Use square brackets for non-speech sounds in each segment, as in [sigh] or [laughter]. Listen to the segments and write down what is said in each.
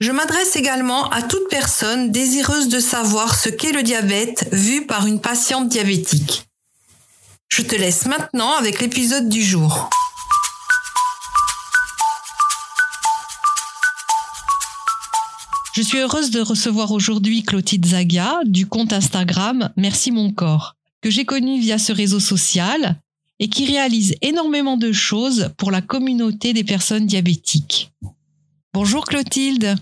Je m'adresse également à toute personne désireuse de savoir ce qu'est le diabète vu par une patiente diabétique. Je te laisse maintenant avec l'épisode du jour. Je suis heureuse de recevoir aujourd'hui Clotilde Zaga du compte Instagram Merci mon corps, que j'ai connu via ce réseau social et qui réalise énormément de choses pour la communauté des personnes diabétiques. Bonjour Clotilde.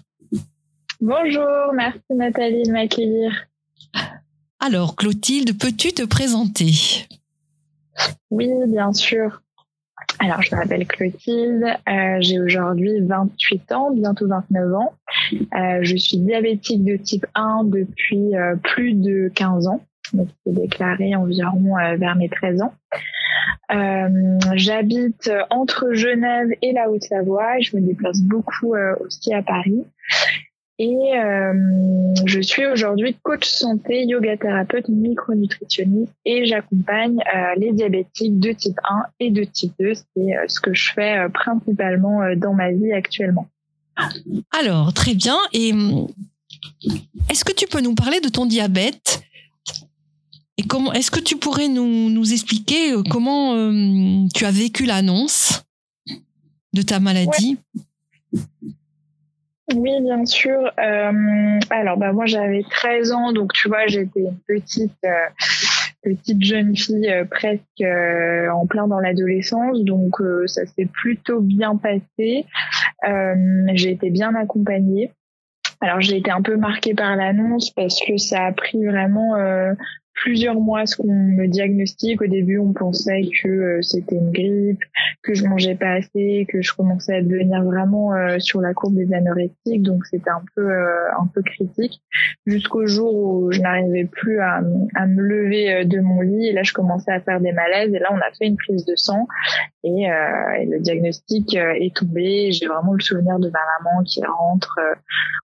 Bonjour, merci Nathalie de m'accueillir. Alors Clotilde, peux-tu te présenter? Oui, bien sûr. Alors, je m'appelle Clotilde, euh, j'ai aujourd'hui 28 ans, bientôt 29 ans. Euh, je suis diabétique de type 1 depuis euh, plus de 15 ans, donc c'est déclaré environ vers mes 13 ans. J'habite entre Genève et la Haute-Savoie. Je me déplace beaucoup aussi à Paris. Et euh, je suis aujourd'hui coach santé, yoga thérapeute, micronutritionniste et j'accompagne les diabétiques de type 1 et de type 2. C'est ce que je fais principalement dans ma vie actuellement. Alors, très bien. Et est-ce que tu peux nous parler de ton diabète? Et comment est-ce que tu pourrais nous, nous expliquer euh, comment euh, tu as vécu l'annonce de ta maladie? Oui, bien sûr. Euh, alors, bah, moi, j'avais 13 ans, donc tu vois, j'étais une petite, petite jeune fille presque en plein dans l'adolescence, donc ça s'est plutôt bien passé. j'ai été bien accompagnée. Alors j'ai été un peu marquée par l'annonce parce que ça a pris vraiment plusieurs mois ce qu'on me diagnostique. Au début, on pensait que euh, c'était une grippe, que je mangeais pas assez, que je commençais à devenir vraiment euh, sur la courbe des anorectiques. Donc c'était un peu euh, un peu critique jusqu'au jour où je n'arrivais plus à, à, me lever de mon lit. Et là, je commençais à faire des malaises. Et là, on a fait une prise de sang et, et le diagnostic est tombé. J'ai vraiment le souvenir de ma maman qui rentre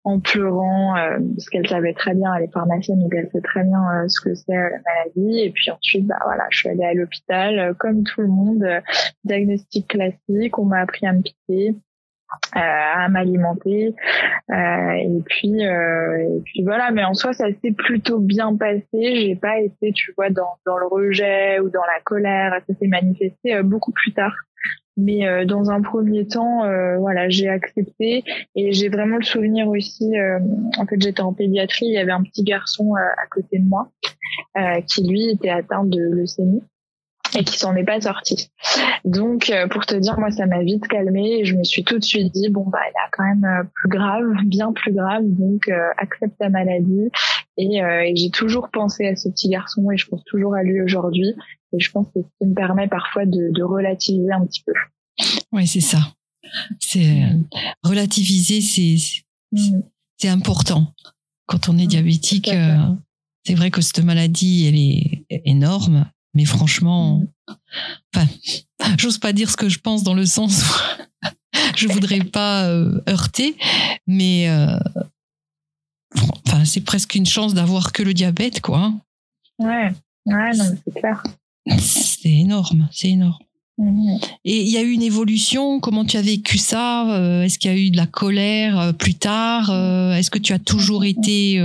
en pleurant parce qu'elle savait très bien, elle est pharmacienne, donc elle sait très bien ce que c'est la maladie. Et puis ensuite, bah voilà, je suis allée à l'hôpital, euh, comme tout le monde, euh, diagnostic classique, on m'a appris à me piquer. Euh, à m'alimenter. Et puis et puis voilà mais en soi ça s'est plutôt bien passé. J'ai pas été tu vois dans dans le rejet ou dans la colère. Ça s'est manifesté beaucoup plus tard. Mais euh, dans un premier temps, euh, voilà, j'ai accepté. Et j'ai vraiment le souvenir aussi. Euh, en fait, j'étais en pédiatrie, il y avait un petit garçon à côté de moi qui lui était atteint de leucémie et qui s'en est pas sorti. Donc, pour te dire, moi, ça m'a vite calmée et je me suis tout de suite dit, bon, bah, il a quand même plus grave, bien plus grave, donc accepte ta maladie. Et, et j'ai toujours pensé à ce petit garçon et je pense toujours à lui aujourd'hui. Et je pense que ce qui me permet parfois de, de relativiser un petit peu. Oui, c'est ça. C'est euh, relativiser, c'est mm. c'est important. Quand on est mm. diabétique, euh, c'est vrai que cette maladie, elle est énorme, mais franchement, enfin, j'ose pas dire ce que je pense dans le sens où [laughs] je voudrais pas euh, heurter, mais enfin, c'est presque une chance d'avoir que le diabète, quoi. Ouais, ouais, non, c'est clair. C'est énorme, c'est énorme. Mhm. Et il y a eu une évolution. Comment tu as vécu ça euh, Est-ce qu'il y a eu de la colère euh, plus tard euh, Est-ce que tu as toujours mhm. été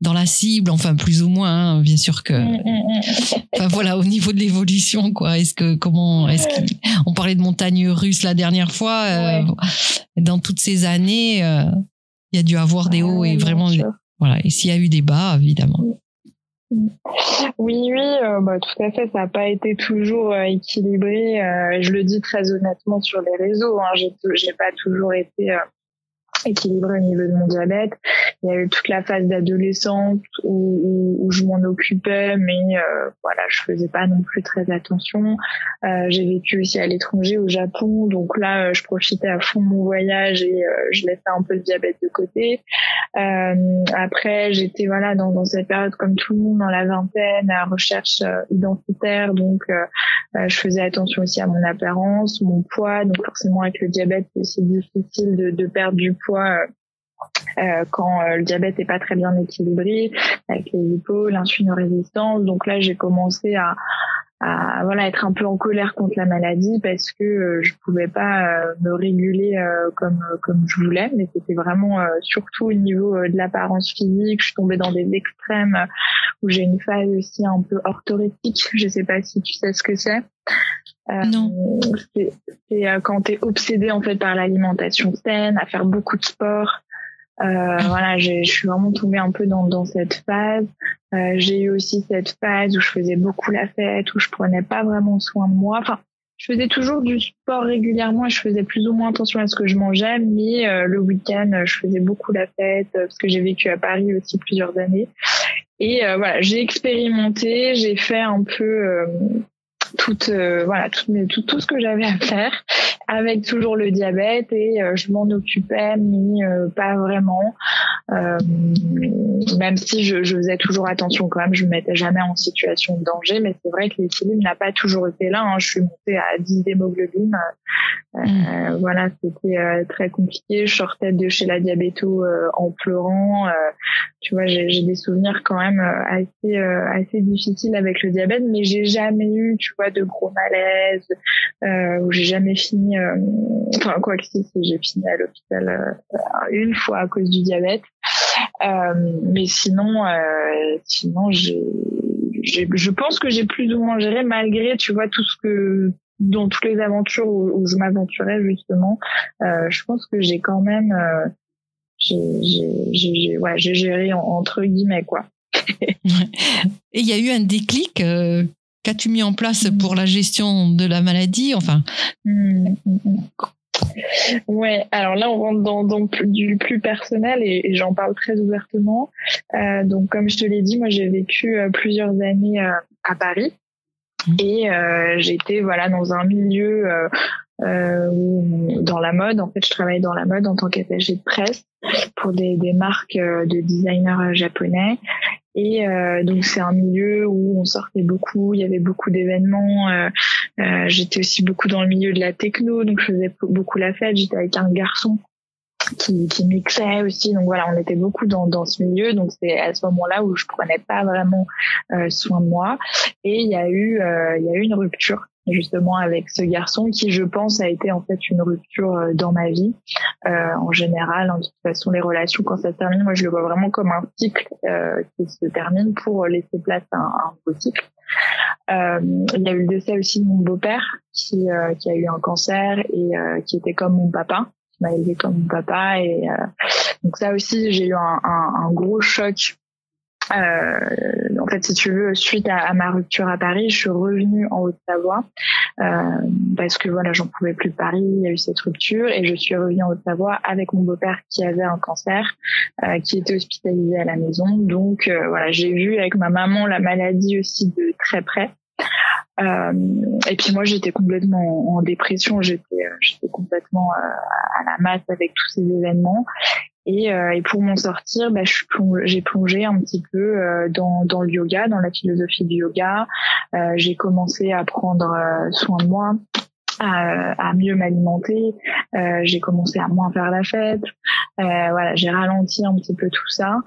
dans la cible Enfin, plus ou moins, hein, bien sûr que. Mhm, enfin voilà, au niveau de l'évolution, quoi. Est-ce que comment Est-ce qu'on parlait de montagne russe la dernière fois Dans toutes ces années, il y a dû avoir des hauts et vraiment voilà. Et s'il y a eu des bas, évidemment. Oui, oui, bah, tout à fait. Ça n'a pas été toujours équilibré. je le dis très honnêtement sur les réseaux. Hein. J'ai pas toujours été équilibré au niveau de mon diabète. Il y a eu toute la phase d'adolescente où, où, je m'en occupais, mais euh, voilà, je faisais pas non plus très attention. Euh, j'ai vécu aussi à l'étranger, au Japon, donc là, euh, je profitais à fond de mon voyage et euh, je laissais un peu le diabète de côté. Euh, après, j'étais voilà dans, dans, cette période comme tout le monde dans la vingtaine, à recherche identitaire, donc je faisais attention aussi à mon apparence, mon poids, donc forcément avec le diabète, c'est difficile de, de perdre du poids euh, euh, quand euh, le diabète n'est pas très bien équilibré, avec les hypos, l'insulinorésistance. Donc là, j'ai commencé à, à voilà être un peu en colère contre la maladie parce que je pouvais pas me réguler comme comme je voulais mais c'était vraiment surtout au niveau de l'apparence physique je suis tombée dans des extrêmes où j'ai une phase aussi un peu orthorétique je sais pas si tu sais ce que c'est euh, non. C'est euh, quand tu es obsédé en fait par l'alimentation saine, à faire beaucoup de sport. Euh, voilà, je suis vraiment tombée un peu dans, dans cette phase. Euh, j'ai eu aussi cette phase où je faisais beaucoup la fête, où je prenais pas vraiment soin de moi. Enfin, je faisais toujours du sport régulièrement et je faisais plus ou moins attention à ce que je mangeais, mais euh, le week-end, je faisais beaucoup la fête parce que j'ai vécu à Paris aussi plusieurs années. Et voilà, j'ai expérimenté, j'ai fait un peu tout, euh, voilà, tout, tout, tout, ce que j'avais à faire avec toujours le diabète et euh, je m'en occupais mais euh, pas vraiment même si je, je, faisais toujours attention quand même je me mettais jamais en situation de danger mais c'est vrai que l'équilibre n'a pas toujours été là hein. je suis montée à 10 d'hémoglobine mmh. voilà c'était très compliqué je sortais de chez la diabéto en pleurant tu vois j'ai des souvenirs quand même assez assez difficiles avec le diabète mais j'ai jamais eu tu de gros malaises où j'ai jamais fini euh, enfin quoi que si, j'ai fini à l'hôpital euh, une fois à cause du diabète. Euh, mais sinon, sinon j'ai, je pense que j'ai plus ou moins géré malgré, tu vois, tout ce que dans toutes les aventures où, je m'aventurais justement, je pense que j'ai quand même, j'ai, ouais, j'ai géré entre guillemets quoi. [laughs] Et il y a eu un déclic Qu'as-tu mis en place mm. pour la gestion de la maladie Enfin. Mm, mm, ouais, alors là on rentre dans, dans du plus personnel et, j'en parle très ouvertement. Euh, donc comme je te l'ai dit, moi j'ai vécu euh, plusieurs années euh, à Paris et j'étais voilà dans un milieu dans la mode. En fait, je travaillais dans la mode en tant qu'attaché de presse pour des, des marques de designers japonais. Et euh, donc c'est un milieu où on sortait beaucoup, il y avait beaucoup d'événements. Euh, euh, j'étais aussi beaucoup dans le milieu de la techno, donc je faisais beaucoup la fête. J'étais avec un garçon qui, qui mixait aussi, donc voilà, on était beaucoup dans, dans ce milieu. Donc c'est à ce moment-là où je prenais pas vraiment soin de moi. Et il y a eu il y a eu une rupture justement avec ce garçon qui, je pense, a été en fait une rupture euh, dans ma vie. Euh, en général, en toute façon, les relations quand ça se termine, moi je le vois vraiment comme un cycle euh, qui se termine pour laisser place à un, un nouveau cycle. Euh, il y a eu le décès aussi de mon beau-père qui, euh, qui a eu un cancer et qui était comme mon papa, qui m'a élevé comme mon papa et donc ça aussi j'ai eu un, un, un gros choc euh, fait, si tu veux, suite à, ma rupture à Paris, je suis revenue en Haute-Savoie euh, parce que voilà, j'en pouvais plus de Paris. Il y a eu cette rupture et je suis revenue en Haute-Savoie avec mon beau-père qui avait un cancer, euh, qui était hospitalisé à la maison. Donc euh, voilà, j'ai vu avec ma maman la maladie aussi de très près. Euh, et puis moi, j'étais complètement en dépression. J'étais, j'étais complètement à la masse avec tous ces événements. Et, euh, et pour m'en sortir, bah, j'ai plongé un petit peu euh, dans, le yoga, dans la philosophie du yoga. Euh, j'ai commencé à prendre soin de moi, à, mieux m'alimenter. Euh, j'ai commencé à moins faire la fête. Euh, voilà, j'ai ralenti un petit peu tout ça.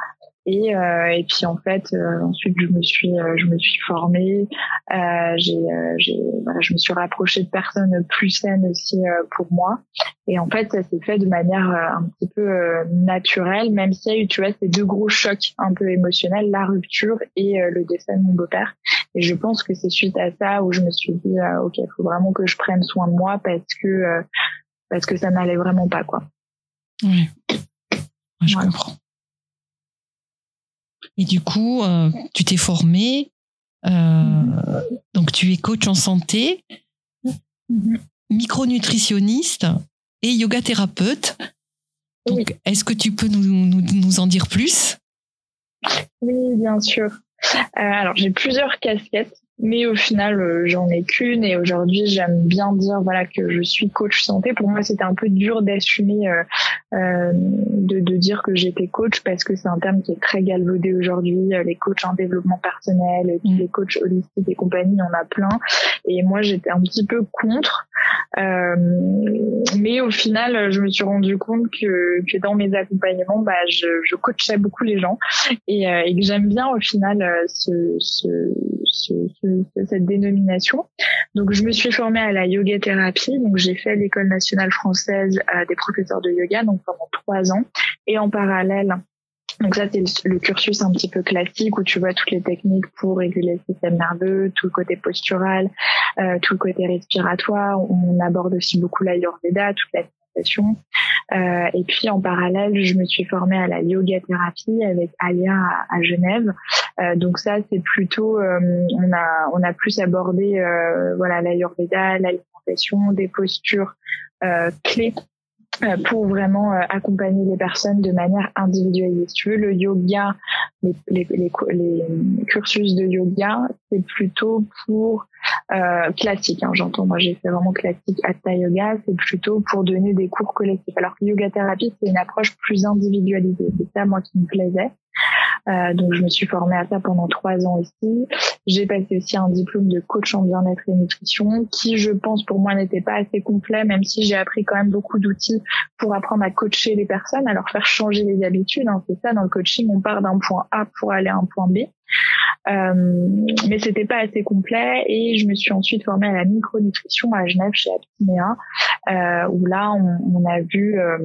Et, euh, et puis en fait, euh, ensuite je me suis, euh, je me suis formée. Euh, j'ai, j'ai, voilà, je me suis rapprochée de personnes plus saines aussi pour moi. Et en fait, ça s'est fait de manière un petit peu naturelle, même s'il y a eu, tu vois, ces deux gros chocs un peu émotionnels, la rupture et le décès de mon beau-père. Et je pense que c'est suite à ça où je me suis dit, ok, il faut vraiment que je prenne soin de moi parce que parce que ça n'allait vraiment pas, quoi. Oui, je comprends. Et du coup, tu t'es formé. Mm-hmm. Donc, tu es coach en santé, micronutritionniste et yoga thérapeute. Donc, est-ce que tu peux nous, nous, nous en dire plus? Oui, bien sûr. alors, j'ai plusieurs casquettes mais au final euh, j'en ai qu'une et aujourd'hui j'aime bien dire voilà que je suis coach santé. Pour moi c'était un peu dur d'assumer euh, euh, de, de, dire que j'étais coach parce que c'est un terme qui est très galvaudé aujourd'hui. Les coachs en développement personnel mm. les coachs holistiques et compagnie on a plein. Et moi j'étais un petit peu contre. Mais au final je me suis rendu compte que, que dans mes accompagnements bah je, je coachais beaucoup les gens. Et, et que j'aime bien au final ce, ce, ce cette dénomination. Donc, je me suis formée à la yoga thérapie. Donc, j'ai fait l'école nationale française des professeurs de yoga, donc pendant trois ans. Et en parallèle, donc ça, c'est le, cursus un petit peu classique où tu vois toutes les techniques pour réguler le système nerveux, tout le côté postural, euh, tout le côté respiratoire. On aborde aussi beaucoup l'ayurveda, toute la euh, et puis en parallèle, je me suis formée à la yoga thérapie avec Alia à, Genève. Euh, donc ça, c'est plutôt, euh, on a on a plus abordé voilà l'ayurveda, l'alimentation, des postures clés pour vraiment accompagner les personnes de manière individualisée. Si tu veux, le yoga, les, les, les, les cursus de yoga, c'est plutôt pour euh, classique. Hein, J'entends, moi j'ai fait vraiment classique Hatha Yoga, c'est plutôt pour donner des cours collectifs. Alors que Yoga Thérapie, c'est une approche plus individualisée. C'est ça, moi, qui me plaisait. Euh, donc je me suis formée à ça pendant trois ans aussi. J'ai passé aussi un diplôme de coach en bien-être et nutrition qui, je pense, pour moi n'était pas assez complet, même si j'ai appris quand même beaucoup d'outils pour apprendre à coacher les personnes, à leur faire changer les habitudes. Hein. C'est ça, dans le coaching, on part d'un point A pour aller à un point B. Euh, mais c'était pas assez complet et je me suis ensuite formée à la micronutrition à Genève chez Aptimea euh, où là on, on a vu euh,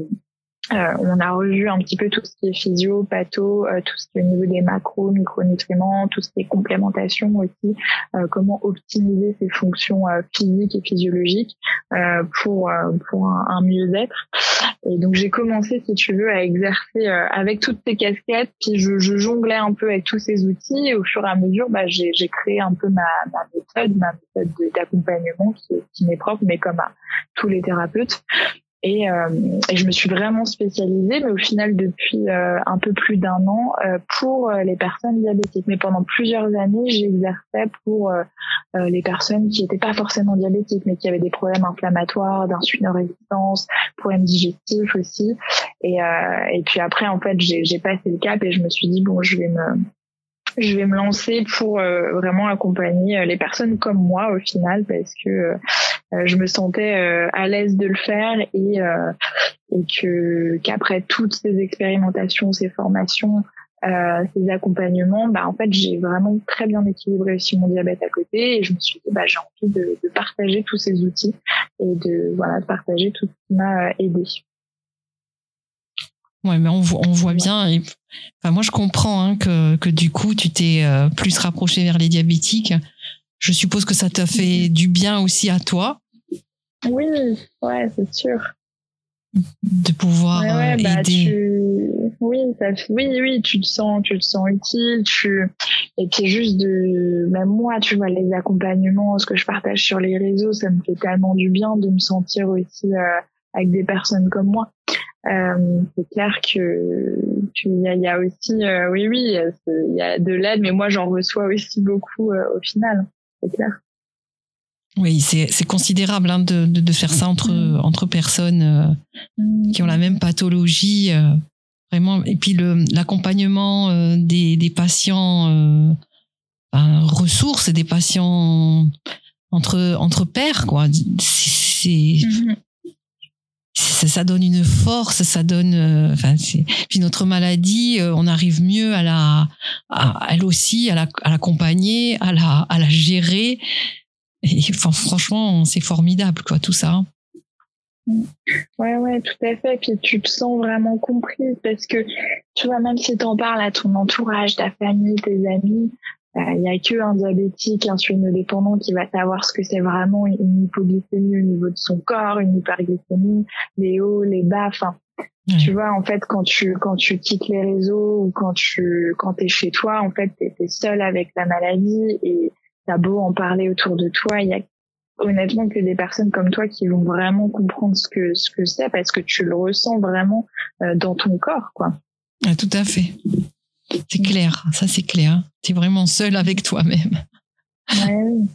euh, on a revu un petit peu tout ce qui est physio, patho, euh, tout ce qui est au niveau des macros, micronutriments, tout ce qui est complémentation aussi, euh, comment optimiser ses fonctions physiques et physiologiques pour pour un, mieux-être. Et donc j'ai commencé, si tu veux, à exercer avec toutes ces casquettes, puis je, je, jonglais un peu avec tous ces outils. Et au fur et à mesure, bah, j'ai créé un peu ma, ma méthode, ma méthode d'accompagnement qui, qui m'est propre, mais comme à tous les thérapeutes. Et, euh, et, je me suis vraiment spécialisée, mais au final depuis euh, un peu plus d'un an, euh, pour les personnes diabétiques. Mais pendant plusieurs années, j'exerçais pour les personnes qui n'étaient pas forcément diabétiques, mais qui avaient des problèmes inflammatoires, d'insulinorésistance, problèmes digestifs aussi. Et, et puis après, en fait, j'ai passé le cap et je me suis dit bon, je vais me je vais me lancer pour vraiment accompagner les personnes comme moi au final parce que euh, je me sentais euh, à l'aise de le faire et, euh, et que qu'après toutes ces expérimentations, ces formations, euh, ces accompagnements, bah en fait j'ai vraiment très bien équilibré aussi mon diabète à côté et je me suis dit bah j'ai envie de, de, partager tous ces outils et de voilà de partager tout ce qui m'a aidé. Ouais, mais on, on voit bien. Et, enfin, moi, je comprends hein, que, que du coup, tu t'es plus rapproché vers les diabétiques je suppose que ça t'a fait du bien aussi à toi. Oui, ouais, c'est sûr. De pouvoir euh, bah, aider. Oui, ça... oui, oui, tu te sens, tu te sens utile. Tu et puis juste de, même moi, tu vois, les accompagnements, ce que je partage sur les réseaux, ça me fait tellement du bien de me sentir aussi euh, avec des personnes comme moi. Euh, c'est clair que qu'il y a, y a aussi, oui, oui, il y a de l'aide, mais moi j'en reçois aussi beaucoup au final c'est clair. Oui, c'est considérable hein, de, de, de, faire ça entre, mm. entre personnes euh, mm. qui ont la même pathologie. Euh, vraiment. Et puis l'accompagnement euh, des, des patients ben, ressources, des patients entre, entre pairs, quoi. C'est. Mm-hmm. Ça, donne une force, ça donne. Enfin, puis notre maladie, on arrive mieux à la, à, elle aussi, à l'accompagner, à, la, à la gérer. Et franchement, c'est formidable, quoi, tout ça. Ouais, ouais, tout à fait. Puis tu te sens vraiment comprise parce que, tu vois, même si tu en parles à ton entourage, ta famille, tes amis, il euh, n'y a que un diabétique, un dépendant qui va savoir ce que c'est vraiment une hypoglycémie au niveau de son corps, une hyperglycémie, les hauts, les bas. Enfin, Tu vois, en fait, quand tu quand tu quittes les réseaux ou quand tu quand t'es chez toi, en fait, t'es es seul avec la maladie et t'as beau en parler autour de toi, il y a honnêtement que des personnes comme toi qui vont vraiment comprendre ce que ce que c'est parce que tu le ressens vraiment euh, dans ton corps, quoi. Ah, tout à fait. C'est clair, ça c'est clair. Tu es vraiment seul avec toi-même. Ouais,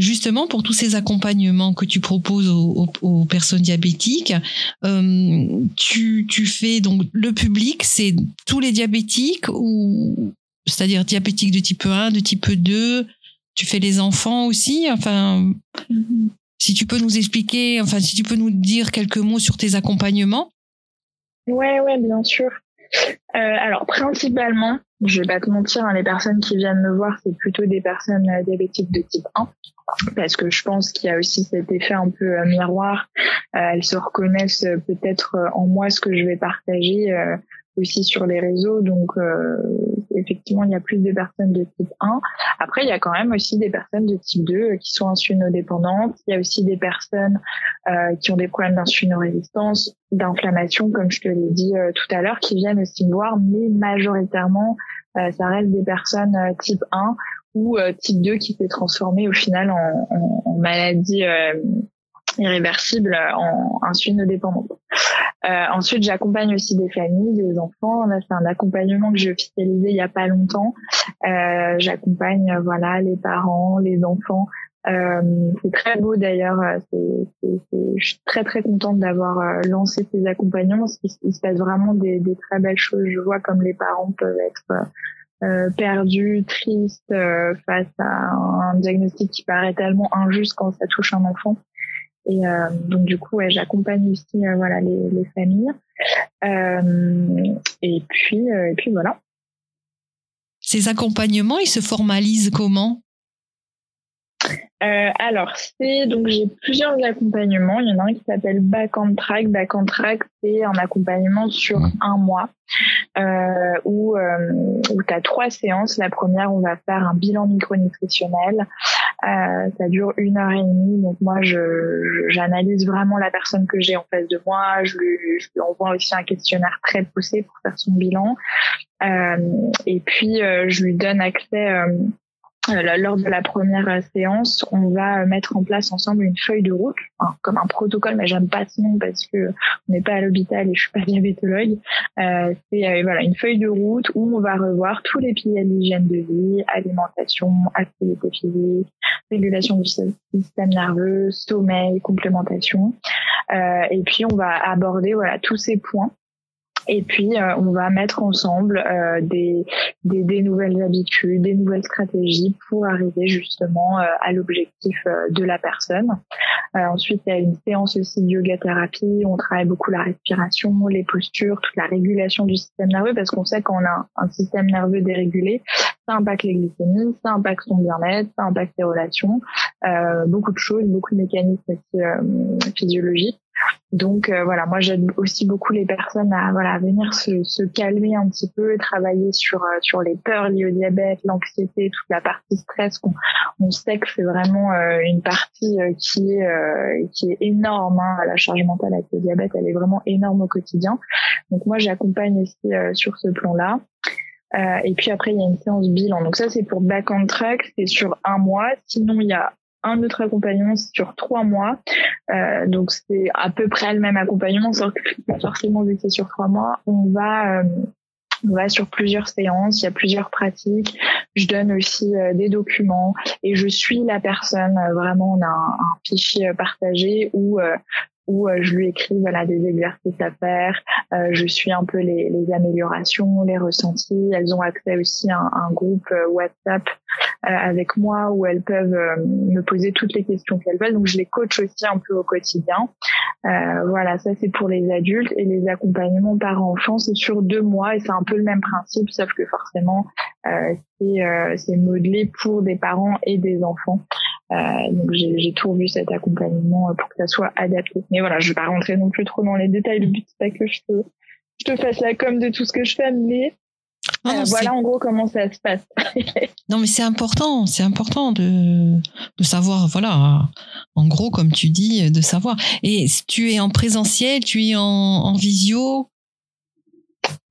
justement pour tous ces accompagnements que tu proposes aux, personnes diabétiques, euh, tu, tu, fais donc le public, c'est tous les diabétiques ou c'est-à-dire diabétiques de type 1, de type 2. Tu fais les enfants aussi, enfin. Si tu peux nous expliquer, enfin, si tu peux nous dire quelques mots sur tes accompagnements. Ouais, ouais, bien sûr. Euh, alors principalement, je vais pas te mentir, hein, les personnes qui viennent me voir, c'est plutôt des personnes euh, diabétiques de type 1 parce que je pense qu'il y a aussi cet effet un peu euh, miroir. elles se reconnaissent peut-être en moi ce que je vais partager aussi sur les réseaux. Donc, effectivement, il y a plus de personnes de type 1. Après, il y a quand même aussi des personnes de type 2 euh, qui sont insulinodépendantes. Il y a aussi des personnes euh, qui ont des problèmes d'insulinorésistance, d'inflammation, comme je te l'ai dit tout à l'heure, qui viennent aussi me voir, mais majoritairement, ça reste des personnes type 1 ou type 2 qui s'est transformé au final en, en maladie irréversible en insuline dépendante. Euh, ensuite, j'accompagne aussi des familles, des enfants. On a fait un accompagnement que j'ai officialisé il y a pas longtemps. Euh, j'accompagne euh, voilà les parents, les enfants. Euh, c'est très beau d'ailleurs. je suis très très contente d'avoir euh, lancé ces accompagnements qu'il se passe vraiment des, des, très belles choses. Je vois comme les parents peuvent être euh, perdus, tristes face à un diagnostic qui paraît tellement injuste quand ça touche un enfant. Et euh, donc du coup, ouais, j'accompagne aussi euh, voilà les, les familles. Euh, et puis et puis voilà. Ces accompagnements, ils se formalisent comment? Euh, alors, c'est donc j'ai plusieurs accompagnements. Il y en a un qui s'appelle Back on Track. Back on Track, c'est un accompagnement sur un mois euh, où, euh, où tu as trois séances. La première, on va faire un bilan micronutritionnel. Euh, ça dure une heure et demie. Donc moi, je j'analyse vraiment la personne que j'ai en face de moi. Je lui, je lui envoie aussi un questionnaire très poussé pour faire son bilan. Euh, et puis, euh, je lui donne accès euh, lors de la première euh, séance, on va mettre en place ensemble une feuille de route, comme un protocole, mais j'aime pas ce nom parce que on n'est pas à l'hôpital et je suis pas diabétologue. Euh, c'est euh, voilà une feuille de route où on va revoir tous les piliers de de vie, alimentation, activité physique, régulation du système nerveux, sommeil, complémentation. Euh, et puis on va aborder voilà tous ces points et puis, euh, on va mettre ensemble euh, des, des, des, nouvelles habitudes, des nouvelles stratégies pour arriver justement euh, à l'objectif de la personne. ensuite, il y a une séance aussi de yoga thérapie. On travaille beaucoup la respiration, les postures, toute la régulation du système nerveux parce qu'on sait qu'on a un système nerveux dérégulé, ça impacte les glycémies, ça impacte son bien-être, ça impacte ses relations, beaucoup de choses, beaucoup de mécanismes aussi physiologiques. Donc euh, voilà, moi j'aide aussi beaucoup les personnes à voilà venir se, calmer un petit peu, travailler sur euh, sur les peurs liées au diabète, l'anxiété, toute la partie stress. qu'on on sait que c'est vraiment euh, une partie qui est qui est énorme. Hein, la charge mentale avec le diabète, elle est vraiment énorme au quotidien. Donc moi j'accompagne aussi sur ce plan-là. et puis après, il y a une séance bilan. Donc ça, c'est pour back on track, c'est sur un mois. Sinon, il y a un autre accompagnement sur trois mois. Euh, donc c'est à peu près le même accompagnement, sauf que forcément vu que c'est sur trois mois, on va euh, on va sur plusieurs séances, il y a plusieurs pratiques. Je donne aussi euh, des documents et je suis la personne. Euh, vraiment, on a un, un fichier partagé où où euh, je lui écris voilà des exercices à faire. Euh, je suis un peu les, les, améliorations, les ressentis. Elles ont accès aussi à un, groupe euh, WhatsApp avec moi où elles peuvent me poser toutes les questions qu'elles veulent. Donc je les coach aussi un peu au quotidien. voilà, ça c'est pour les adultes et les accompagnements par enfant c'est sur deux mois et c'est un peu le même principe sauf que forcément c'est modelé pour des parents et des enfants. Euh, donc j'ai tout revu cet accompagnement euh, pour que ça soit adapté. Mais voilà, je vais pas rentrer non plus trop dans les détails. Le but c'est pas que je te, je te fasse la com de tout ce que je fais, mais euh, voilà en gros comment ça se passe. [laughs] non, mais c'est important, c'est important de, de savoir, voilà, en gros, comme tu dis, de savoir. Et tu es en présentiel, tu es en, en visio?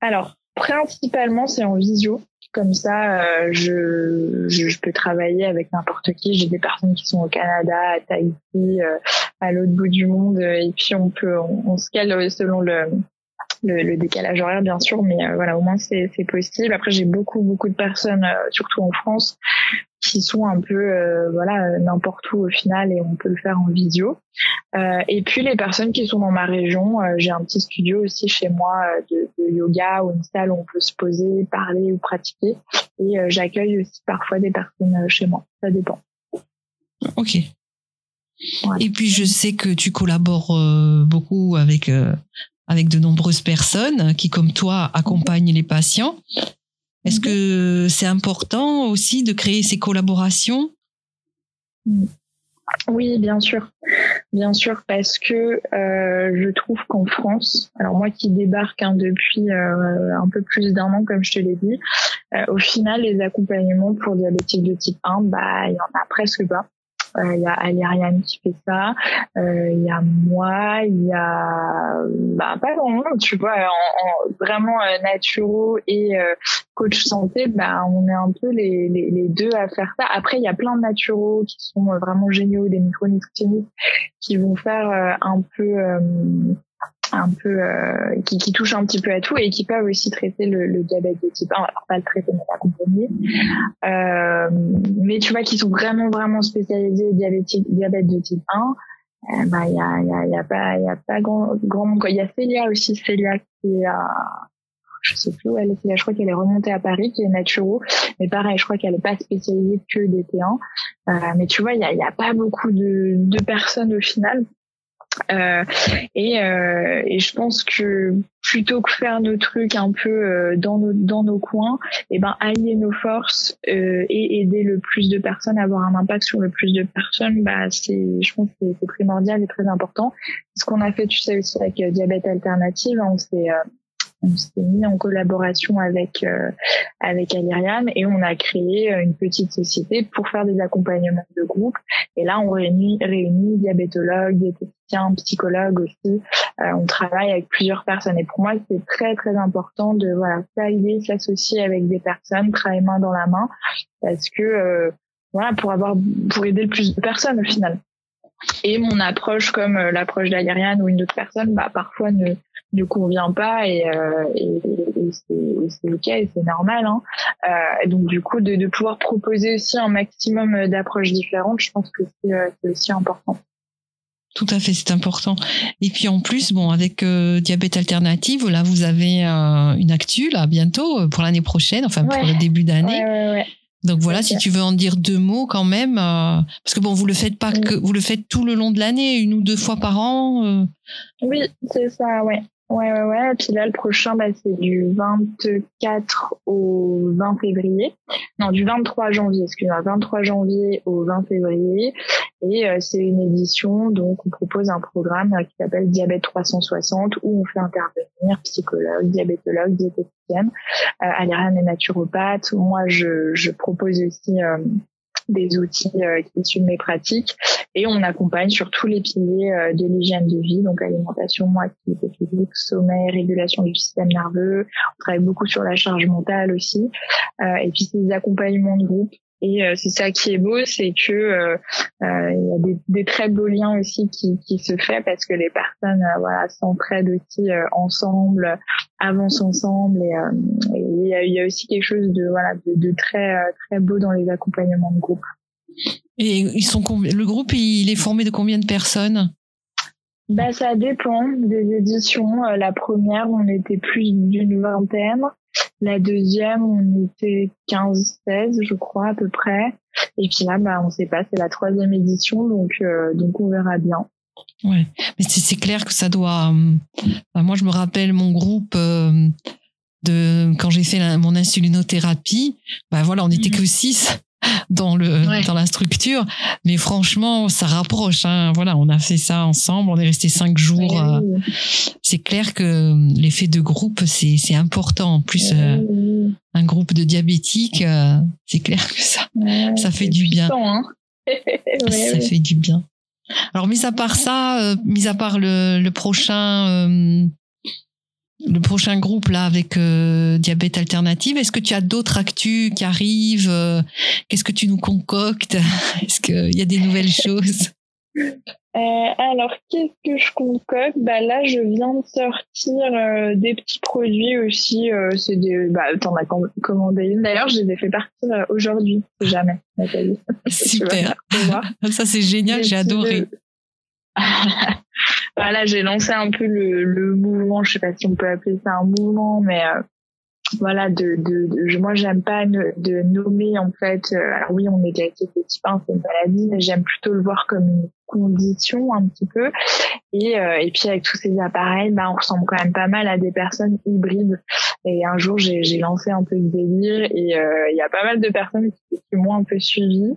Alors, principalement, c'est en visio. Comme ça, euh, je, je, peux travailler avec n'importe qui. J'ai des personnes qui sont au Canada, à Tahiti, euh, à l'autre bout du monde, et puis on peut, on, on se cale selon le, le, décalage horaire bien sûr, mais euh, voilà, au moins c'est possible. Après, j'ai beaucoup beaucoup de personnes, euh, surtout en France, qui sont un peu euh, voilà n'importe où au final et on peut le faire en vidéo. et puis les personnes qui sont dans ma région, j'ai un petit studio aussi chez moi de, de, yoga ou une salle où on peut se poser, parler ou pratiquer. Et j'accueille aussi parfois des personnes chez moi. Ça dépend. Ok. Et puis je sais que tu collabores beaucoup avec avec de nombreuses personnes qui, comme toi, accompagnent les patients. Est-ce que c'est important aussi de créer ces collaborations? Oui, bien sûr. Bien sûr, parce que euh, je trouve qu'en France, alors moi qui débarque hein, depuis euh, un peu plus d'un an, comme je te l'ai dit, euh, au final, les accompagnements pour diabétiques de type 1, bah, il y en a presque pas. Euh, il y a Aliriane qui fait ça, euh, il y a moi, il y a bah, pas grand monde, tu vois, en, vraiment euh, naturaux et coach santé, bah, on est un peu les, les, les, deux à faire ça. Après, il y a plein de naturaux qui sont vraiment géniaux, des micronutritionnistes qui vont faire un peu un peu euh, qui, qui touche un petit peu à tout et qui peuvent aussi traiter le, le diabète de type 1 alors pas le traiter mais l'accompagner. Euh, mais tu vois qui sont vraiment vraiment spécialisés au diabète de type 1 euh, bah il y a y a, y a pas il y a pas grand grand il y a Célia aussi. Célia qui a je sais plus où elle est je crois qu'elle est remontée à Paris qui est naturo. Mais pareil je crois qu'elle est pas spécialisée que DT1 euh, mais tu vois il y a, y a pas beaucoup de, de personnes au final euh, et, euh, et, je pense que plutôt que faire nos trucs un peu euh, dans nos dans nos coins, et eh ben allier nos forces euh, et aider le plus de personnes avoir un impact sur le plus de personnes, bah c'est je pense que c'est primordial et très important. Ce qu'on a fait, tu sais aussi avec Diabète Alternative, hein, on s'est on s'est mis en collaboration avec euh, avec Aliriam et on a créé euh, une petite société pour faire des accompagnements de groupe. Et là, on réunit, réunit diabétologues, diététiciens, psychologues aussi. Euh, on travaille avec plusieurs personnes. Et pour moi, c'est très très important de voilà s'aider, s'associer avec des personnes, travailler main dans la main, parce que voilà pour avoir pour aider le plus de personnes au final. Et mon approche, comme l'approche d'Aliriane ou une autre personne, bah, parfois ne, ne convient pas et, euh, et, c'est ok et c'est normal. Hein. Euh, donc du coup, de, de, pouvoir proposer aussi un maximum d'approches différentes, je pense que c'est euh, aussi important. Tout à fait, c'est important. Et puis en plus, bon, avec euh, diabète alternative, là, vous avez une actu là bientôt pour l'année prochaine, enfin pour le début d'année. Ouais, ouais, donc voilà, si tu veux en dire deux mots quand même, parce que bon, vous le faites pas que vous le faites tout le long de l'année, une ou deux fois par an. Oui, c'est ça, ouais. Ouais, ouais, ouais. Puis là, le prochain, bah, c'est du 24 au 20 février. Non, du 23 janvier, excusez-moi, 23 janvier au 20 février. Et euh, c'est une édition, donc on propose un programme qui s'appelle Diabète 360 où on fait intervenir psychologue, diabétologue, diététicienne, euh, et naturopathe. Moi, je, je propose aussi euh, des outils euh, issus de mes pratiques et on accompagne sur tous les piliers euh, de l'hygiène de vie, donc alimentation, activité physique, sommeil, régulation du système nerveux. On travaille beaucoup sur la charge mentale aussi. Euh, et puis des accompagnements de groupe et euh, c'est ça qui est beau, c'est que euh, euh, il y a des, des, très beaux liens aussi qui, qui se fait parce que les personnes voilà s'entraident aussi ensemble, avancent ensemble et il y, a, y, a, aussi quelque chose de voilà de, de, très très beau dans les accompagnements de groupe. Et ils sont le groupe il est formé de combien de personnes? Bah, ça dépend des éditions. La première, on était plus d'une vingtaine. La deuxième, on était 15-16, je crois, à peu près. Et puis là, bah, on sait pas, c'est la troisième édition, donc, euh, donc on verra bien. Ouais, mais c'est clair que ça doit. Euh, moi, je me rappelle mon groupe euh, de quand j'ai fait mon insulinothérapie. Bah voilà, on n'était mhm. que six dans le dans la structure mais franchement ça rapproche hein. voilà on a fait ça ensemble on est resté cinq jours euh. c'est clair que l'effet de groupe c'est c'est important en plus euh, un groupe de diabétiques, c'est clair que ça, ça fait du bien. Hein. [laughs] ça fait du bien. Alors, mis à part ça, mis à part le, le prochain le prochain groupe là avec euh, diabète alternative. Est-ce que tu as d'autres actus qui arrivent euh, Qu'est-ce que tu nous concoctes? [laughs] Est-ce qu'il y a des nouvelles [laughs] choses? Euh, alors, qu'est-ce que je concocte? Bah, Là, je viens de sortir des petits produits aussi. c'est des, bah, t'en as commandé une. D'ailleurs, je les ai fait partir aujourd'hui, jamais, [laughs] Super. Ça, c'est génial, j'ai adoré. [laughs] voilà, j'ai lancé un peu le, mouvement, je sais pas si on peut appeler ça un mouvement, mais euh, voilà, de, de, de moi j'aime pas de nommer en fait. Euh, alors oui, on est diabétique type 1, c'est une maladie, mais j'aime plutôt le voir comme une condition un petit peu. Et, euh, puis avec tous ces appareils, bah, on ressemble quand même pas mal à des personnes hybrides. Et un jour, j'ai lancé un peu le délire et il y a pas mal de personnes qui, qui m'ont un peu suivi.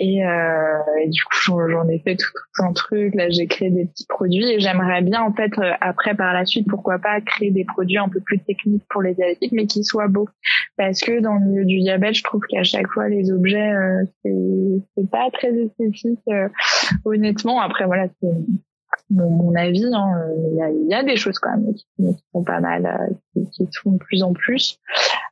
Et, euh, du coup, j'en ai fait tout, un truc. Là, j'ai créé des petits produits et j'aimerais bien, en fait, euh, après, par la suite, pourquoi pas créer des produits un peu plus techniques pour les diabétiques, mais qui soient beaux. Parce que dans le milieu du diabète, je trouve qu'à chaque fois, les objets, euh, c'est pas très esthétique, euh, honnêtement. Après, voilà, c'est mon, mon avis. Hein, il, y a, il y, a, des choses quand même qui, qui sont pas mal, euh, qui, qui, se font de plus en plus.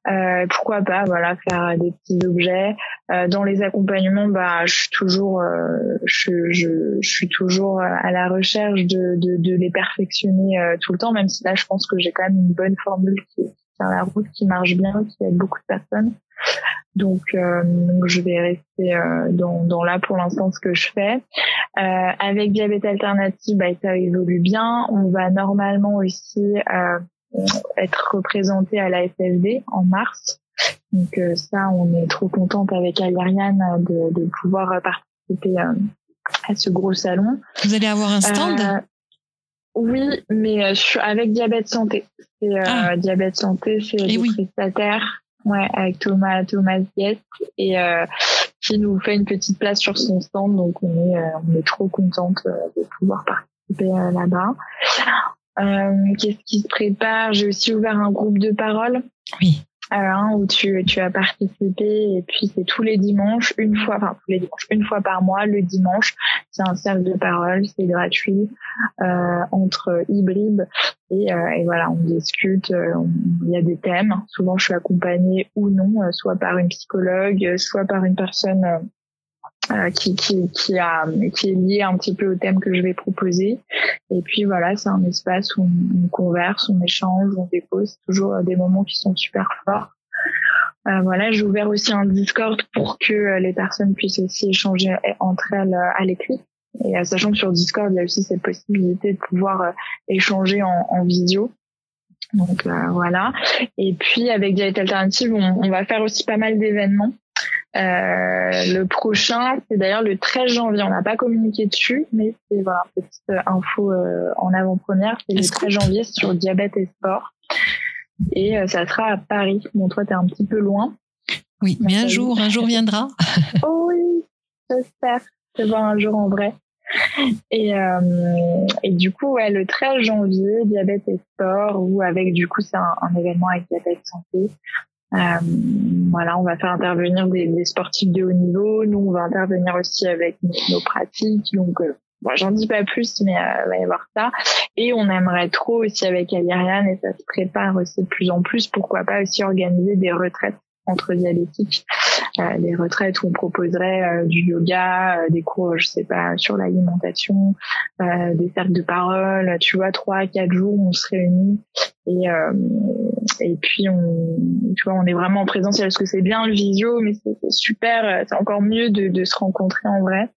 Euh, pourquoi pas, voilà, faire des petits objets. Euh, dans les accompagnements, bah, je suis toujours, euh, je, je, je, suis toujours à la recherche de, de, de les perfectionner euh, tout le temps, même si là, je pense que j'ai quand même une bonne formule qui, tient la route, qui marche bien, qui aide beaucoup de personnes. Donc, euh, je vais rester euh, dans, dans, là pour l'instant ce que je fais. Euh, avec diabète alternatif, bah, ça évolue bien. On va normalement aussi être représenté à la FFD en mars. Donc ça, on est trop contente avec Alariane de, de pouvoir participer à ce gros salon. Vous allez avoir un stand? Oui, mais avec diabète santé. C'est ah. diabète santé, c'est le eh prestataire Ouais, avec Thomas Thomas Yes et euh, qui nous fait une petite place sur son stand, donc on est euh, on est trop contente euh, de pouvoir participer euh, là-bas. Qu'est-ce qui se prépare? J'ai aussi ouvert un groupe de parole. Oui. Hein, où tu, tu as participé et puis c'est tous les dimanches, une fois, enfin tous les dimanches, une fois par mois, le dimanche, c'est un cercle de parole, c'est gratuit, euh, entre hybrides et, euh, et, voilà, on discute, euh, il y a des thèmes. Souvent, je suis accompagnée ou non, euh, soit par une psychologue, soit par une personne euh, qui, qui, qui, a, qui est lié un petit peu au thème que je vais proposer. Et puis voilà, c'est un espace où on, converse, on échange, on dépose. toujours des moments qui sont super forts. Euh, voilà, j'ai ouvert aussi un Discord pour que les personnes puissent aussi échanger entre elles à l'écrit. Et sachant que sur Discord, il y a aussi cette possibilité de pouvoir échanger en, en visio. Donc euh, voilà. Et puis avec Diet Alternative, on, on, va faire aussi pas mal d'événements. Euh, le prochain, c'est d'ailleurs le 13 janvier. On n'a pas communiqué dessus, mais c'est voilà, petite euh, info euh, en avant-première. C'est le 13 janvier sur diabète et sport. Et ça sera à Paris. Bon, toi, t'es un petit peu loin. Oui, mais un jour, un jour viendra. [laughs] oh oui, j'espère te voir un jour en vrai. Et, euh, et du coup, ouais, le 13 janvier, diabète et sport, ou avec du coup, c'est un, un, événement avec diabète santé. Euh, voilà, on va faire intervenir des, sportifs de haut niveau. Nous, on va intervenir aussi avec nos, pratiques. Donc, euh, j'en dis pas plus, mais euh, il va y avoir ça. Et on aimerait trop aussi avec Aliriane, et ça se prépare aussi de plus en plus, pourquoi pas aussi organiser des retraites entre diabétiques, euh, des retraites où on proposerait euh, du yoga, euh, des cours, je sais pas, sur l'alimentation, des cercles de parole, tu vois, trois, quatre jours, on se réunit et et puis on, tu vois, on est vraiment en présentiel parce que c'est bien le visio, mais c'est super, c'est encore mieux de, de, se rencontrer en vrai.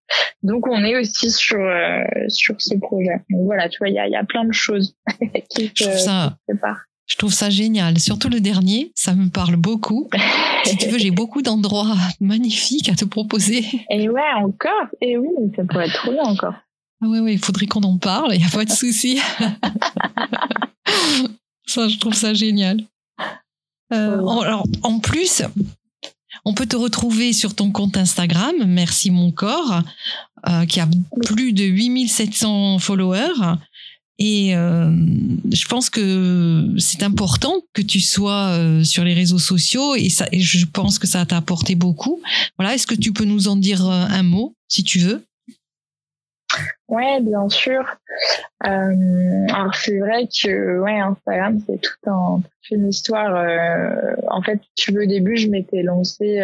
Donc on est aussi sur sur ce projet. Donc voilà, tu vois, il y a, y a plein de choses [laughs] qui se, ça... préparent. Je trouve ça génial. Surtout le dernier, ça me parle beaucoup. si tu veux, j'ai beaucoup d'endroits [laughs] magnifiques à te proposer. Et ouais, encore. Et oui, ça pourrait être trop bien encore. Ah ouais, ouais, il faudrait qu'on en parle, il n'y a pas de souci. [laughs] ça, je trouve ça génial. Euh, alors, en plus, on peut te retrouver sur ton compte Instagram, Merci Mon Corps, euh, qui a plus de 8700 followers Et euh, je pense que c'est important que tu sois euh, sur les réseaux sociaux et, ça, et je pense que ça t'a apporté beaucoup. Voilà, est-ce que tu peux nous en dire euh, un mot, si tu veux? Ouais, bien sûr. Alors c'est vrai que ouais, Instagram c'est tout un, toute une histoire. En fait, tu veux au début, je m'étais lancée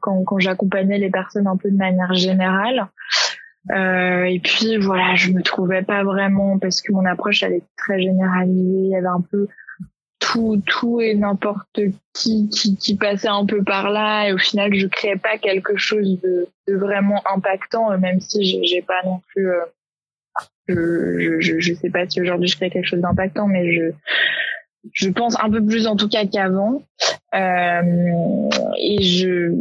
quand, quand j'accompagnais les personnes un peu de manière générale. Euh, et puis voilà, je me trouvais pas vraiment parce que mon approche elle est très généralisée. Il y avait un peu tout, tout et n'importe qui, qui, qui passait un peu par là et au final je créais pas quelque chose de, de vraiment impactant même si j'ai pas non plus euh, je, je, je sais pas si aujourd'hui je crée quelque chose d'impactant mais je je pense un peu plus en tout cas qu'avant. Euh, et je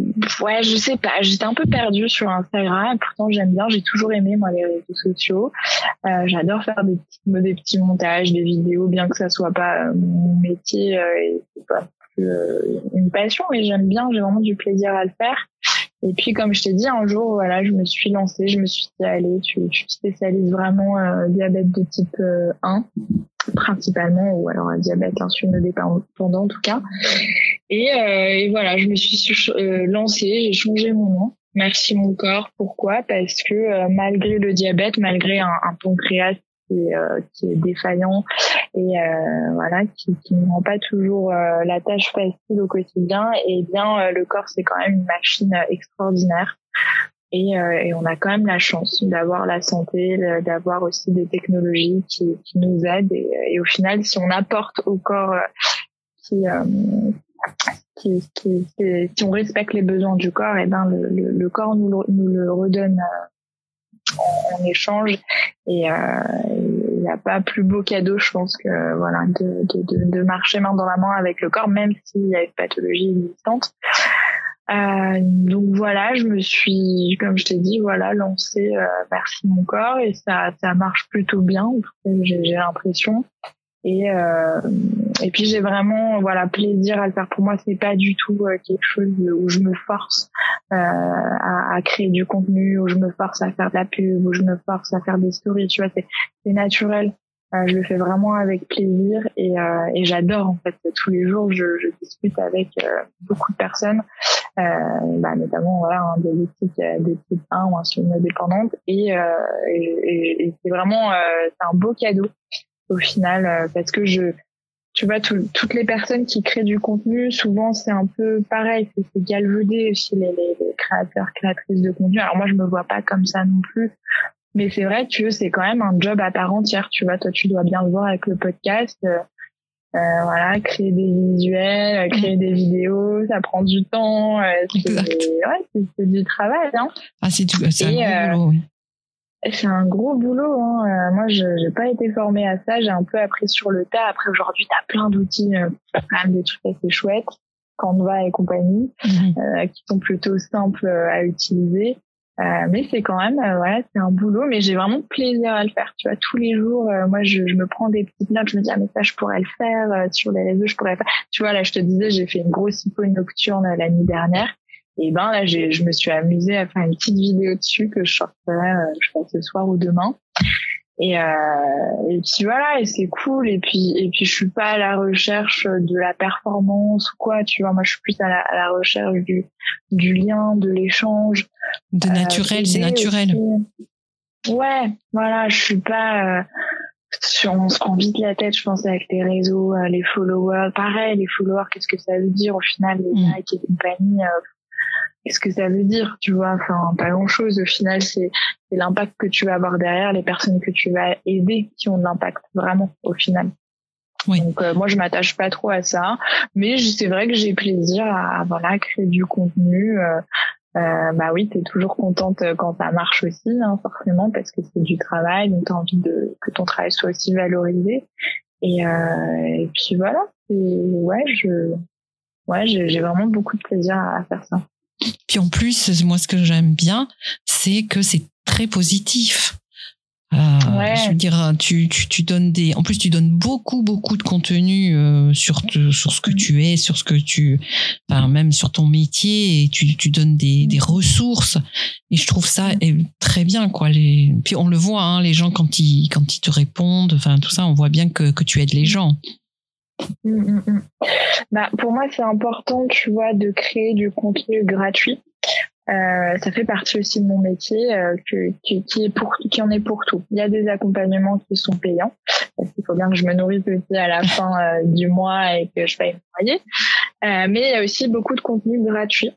ouais je sais pas. J'étais un peu perdue sur Instagram. Pourtant j'aime bien. J'ai toujours aimé moi les réseaux sociaux. Euh, j'adore faire des petits des petits montages des vidéos bien que ça soit pas euh, mon métier euh, et c'est pas euh, une passion mais j'aime bien. J'ai vraiment du plaisir à le faire et puis, comme je t'ai dit, un jour, voilà, je me suis lancée, je me suis dit, allez, tu, tu spécialises vraiment euh, diabète de type 1, principalement, ou alors diabète insulinodépendant en tout cas. Et, euh, et, voilà, je me suis euh, lancée, j'ai changé mon nom. Merci mon corps. Pourquoi? Parce que malgré le diabète, malgré un, un pancréas qui est, qui est défaillant et euh, voilà qui, qui ne rend pas toujours euh, la tâche facile au quotidien. Et bien euh, le corps c'est quand même une machine extraordinaire. Et, et, on a quand même la chance d'avoir la santé d'avoir aussi des technologies qui, qui nous aident. Et, au final si on apporte au corps qui qui, qui, si on respecte les besoins du corps, et ben le, le, le corps nous le, nous le redonne en, échange. Et euh, il n'y a pas plus beau cadeau je pense que voilà de, marcher main dans la main avec le corps même s'il y a une pathologie existante. Euh, donc voilà je me suis comme je t'ai dit voilà lancé euh, merci mon corps. Et ça ça marche plutôt bien j'ai l'impression et euh, et puis j'ai vraiment voilà plaisir à le faire. Pour moi c'est pas du tout euh, quelque chose où je me force euh, à, à, créer du contenu où je me force à faire de la pub où je me force à faire des stories. Tu vois c'est c'est naturel. Euh, je le fais vraiment avec plaisir et, euh, et j'adore en fait. Tous les jours je, je discute avec beaucoup de personnes bah, notamment voilà hein, des éthiques des types 1 ou indépendantes et, et, et c'est vraiment c'est un beau cadeau au final euh, parce que je tu vois toutes les personnes qui créent du contenu souvent c'est un peu pareil. C'est galvaudé aussi les, les, créateurs créatrices de contenu. Alors moi je me vois pas comme ça non plus. Mais c'est vrai que c'est quand même un job à part entière tu vois. Toi tu dois bien le voir avec le podcast euh, euh voilà créer des visuels créer des vidéos ça prend du temps euh, c'est ouais, du travail hein. ah c'est tout c'est un boulot, oui. C'est un gros boulot. Hein. Euh, moi, je n'ai pas été formée à ça. J'ai un peu appris sur le tas. Après, aujourd'hui, tu as plein d'outils, euh, quand même des trucs assez chouettes, Canva et compagnie, mhm. euh, qui sont plutôt simples à utiliser. Euh, mais c'est quand même, ouais, c'est un boulot. Mais j'ai vraiment plaisir à le faire. Tu vois, tous les jours, moi, je, je, me prends des petites notes. Je me dis, ah, mais ça, je pourrais le faire. sur les réseaux, je pourrais le faire. Tu vois, là, je te disais, j'ai fait une grosse hypo nocturne l'année dernière. Et ben là, je me suis amusée à faire une petite vidéo dessus que je sortirai, euh, je pense, ce soir ou demain. Et, euh, et puis voilà, et c'est cool. Et puis et puis je suis pas à la recherche de la performance ou quoi. Tu vois, moi je suis plus à la, à la recherche du du lien, de l'échange. De naturel, c'est naturel. Ouais, voilà, je suis pas. Euh, on se prend vite la tête, je pense, avec les réseaux, euh, les followers. Pareil, les followers, qu'est-ce que ça veut dire au final, les mm. likes et compagnie qu'est-ce que ça veut dire, tu vois Enfin, pas grand-chose. Au final, c'est l'impact que tu vas avoir derrière, les personnes que tu vas aider qui ont de l'impact, vraiment, au final. Oui. Donc euh, moi je m'attache pas trop à ça, mais c'est vrai que j'ai plaisir à voilà créer du contenu. Euh, euh, bah oui, tu es toujours contente quand ça marche aussi, hein, forcément, parce que c'est du travail, donc tu as envie de que ton travail soit aussi valorisé. Et, euh, et puis voilà, ouais, je ouais, j'ai vraiment beaucoup de plaisir à faire ça. Puis en plus, moi, ce que j'aime bien, c'est que c'est très positif. Euh, je veux dire, tu, tu, tu, donnes des, en plus tu donnes beaucoup beaucoup de contenu euh, sur sur ce que mm. tu es, sur ce que tu, enfin même sur ton métier, et tu, tu donnes des, des ressources. Et je trouve ça mm. très bien quoi. Les, puis on le voit, hein, les gens quand ils quand ils te répondent, enfin tout ça, on voit bien que que tu aides les gens. Mm, bah, pour moi, c'est important, tu vois, de créer du contenu gratuit. Euh, ça fait partie aussi de mon métier euh, que, qui, est pour, qui en est pour tout. Il y a des accompagnements qui sont payants parce qu'il faut bien que je me nourrisse aussi à la fin euh, du mois et que je me noyer. Euh, mais il y a aussi beaucoup de contenu gratuit.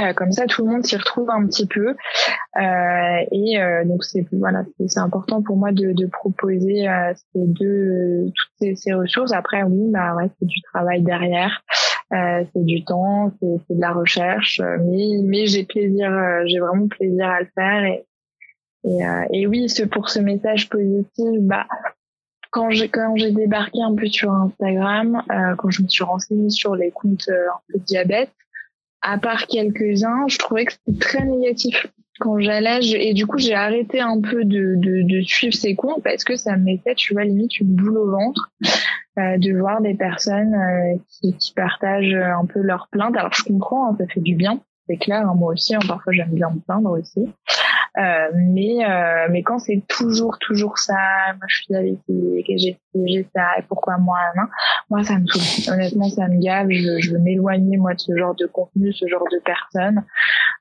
Euh, comme ça, tout le monde s'y retrouve un petit peu. Euh, et euh, donc, c'est voilà, c'est important pour moi de, de proposer ces deux, toutes ces, ces, ressources. Après, oui, bah ouais, c'est du travail derrière. Euh, c'est du temps, c'est de la recherche, mais mais j'ai plaisir, j'ai vraiment plaisir à le faire et et, et oui, ce, pour ce message positif, bah quand j'ai quand j'ai débarqué un peu sur Instagram, euh, quand je me suis renseignée sur les comptes un peu diabète, à part quelques-uns, je trouvais que c'était très négatif quand j'allais. Et du coup, j'ai arrêté un peu de, de, suivre ces comptes parce que ça me mettait, tu vois, limite une boule au ventre euh, de voir des personnes euh, qui, qui, partagent un peu leurs plaintes. Alors, je comprends, hein, ça fait du bien, c'est clair. Hein, moi aussi, hein, parfois, j'aime bien me plaindre aussi. Euh, mais euh, mais quand c'est toujours toujours ça, moi je suis avec j'ai j'ai ça et pourquoi moi hein, moi ça me saoule. Honnêtement ça me gave. Je, je veux m'éloigner moi de ce genre de contenu, ce genre de personnes.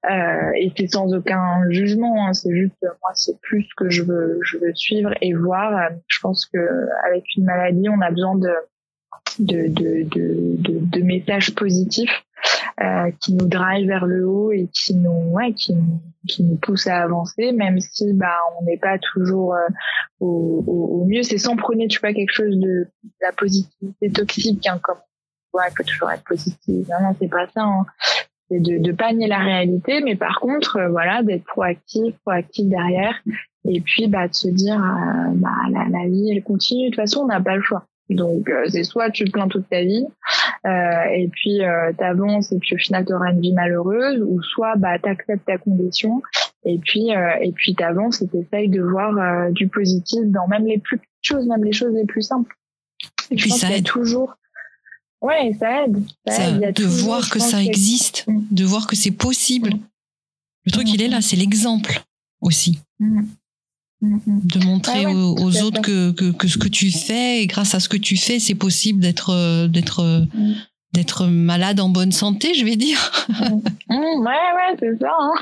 Euh, et c'est sans aucun jugement. Hein, c'est juste moi c'est plus que je veux je veux suivre et voir. Je pense que avec une maladie on a besoin de de, de, de, de messages positifs euh, qui nous drive vers le haut et qui nous ouais, qui, qui nous pousse à avancer même si bah on n'est pas toujours euh, au, au, mieux. C'est sans prôner tu vois quelque chose de, la positivité toxique hein, comme ouais, il faut toujours être positif. Non non c'est pas ça hein. c'est de, de pas nier la réalité mais par contre euh, voilà d'être proactif proactif derrière et puis bah de se dire bah la, la vie elle continue. De toute façon on n'a pas le choix donc euh, c'est soit tu plains toute ta vie euh, et puis euh, t'avances et puis au final tu auras une vie malheureuse, ou soit bah t'acceptes ta condition et puis euh, et puis t'avances et t'essayes de voir du positif dans même les plus petites choses, même les choses les plus simples. Et puis ça aide toujours. Ouais, ça aide. Ça aide. de voir que ça existe, mm. de voir que c'est possible. Mm. Le truc, il est là, c'est l'exemple aussi. Mm. De montrer aux, autres que, que, que, ce que tu fais et grâce à ce que tu fais, c'est possible d'être euh, d'être euh, mm. d'être malade en bonne santé, je vais dire. Mm. Mm, ouais, ouais, c'est ça. Hein.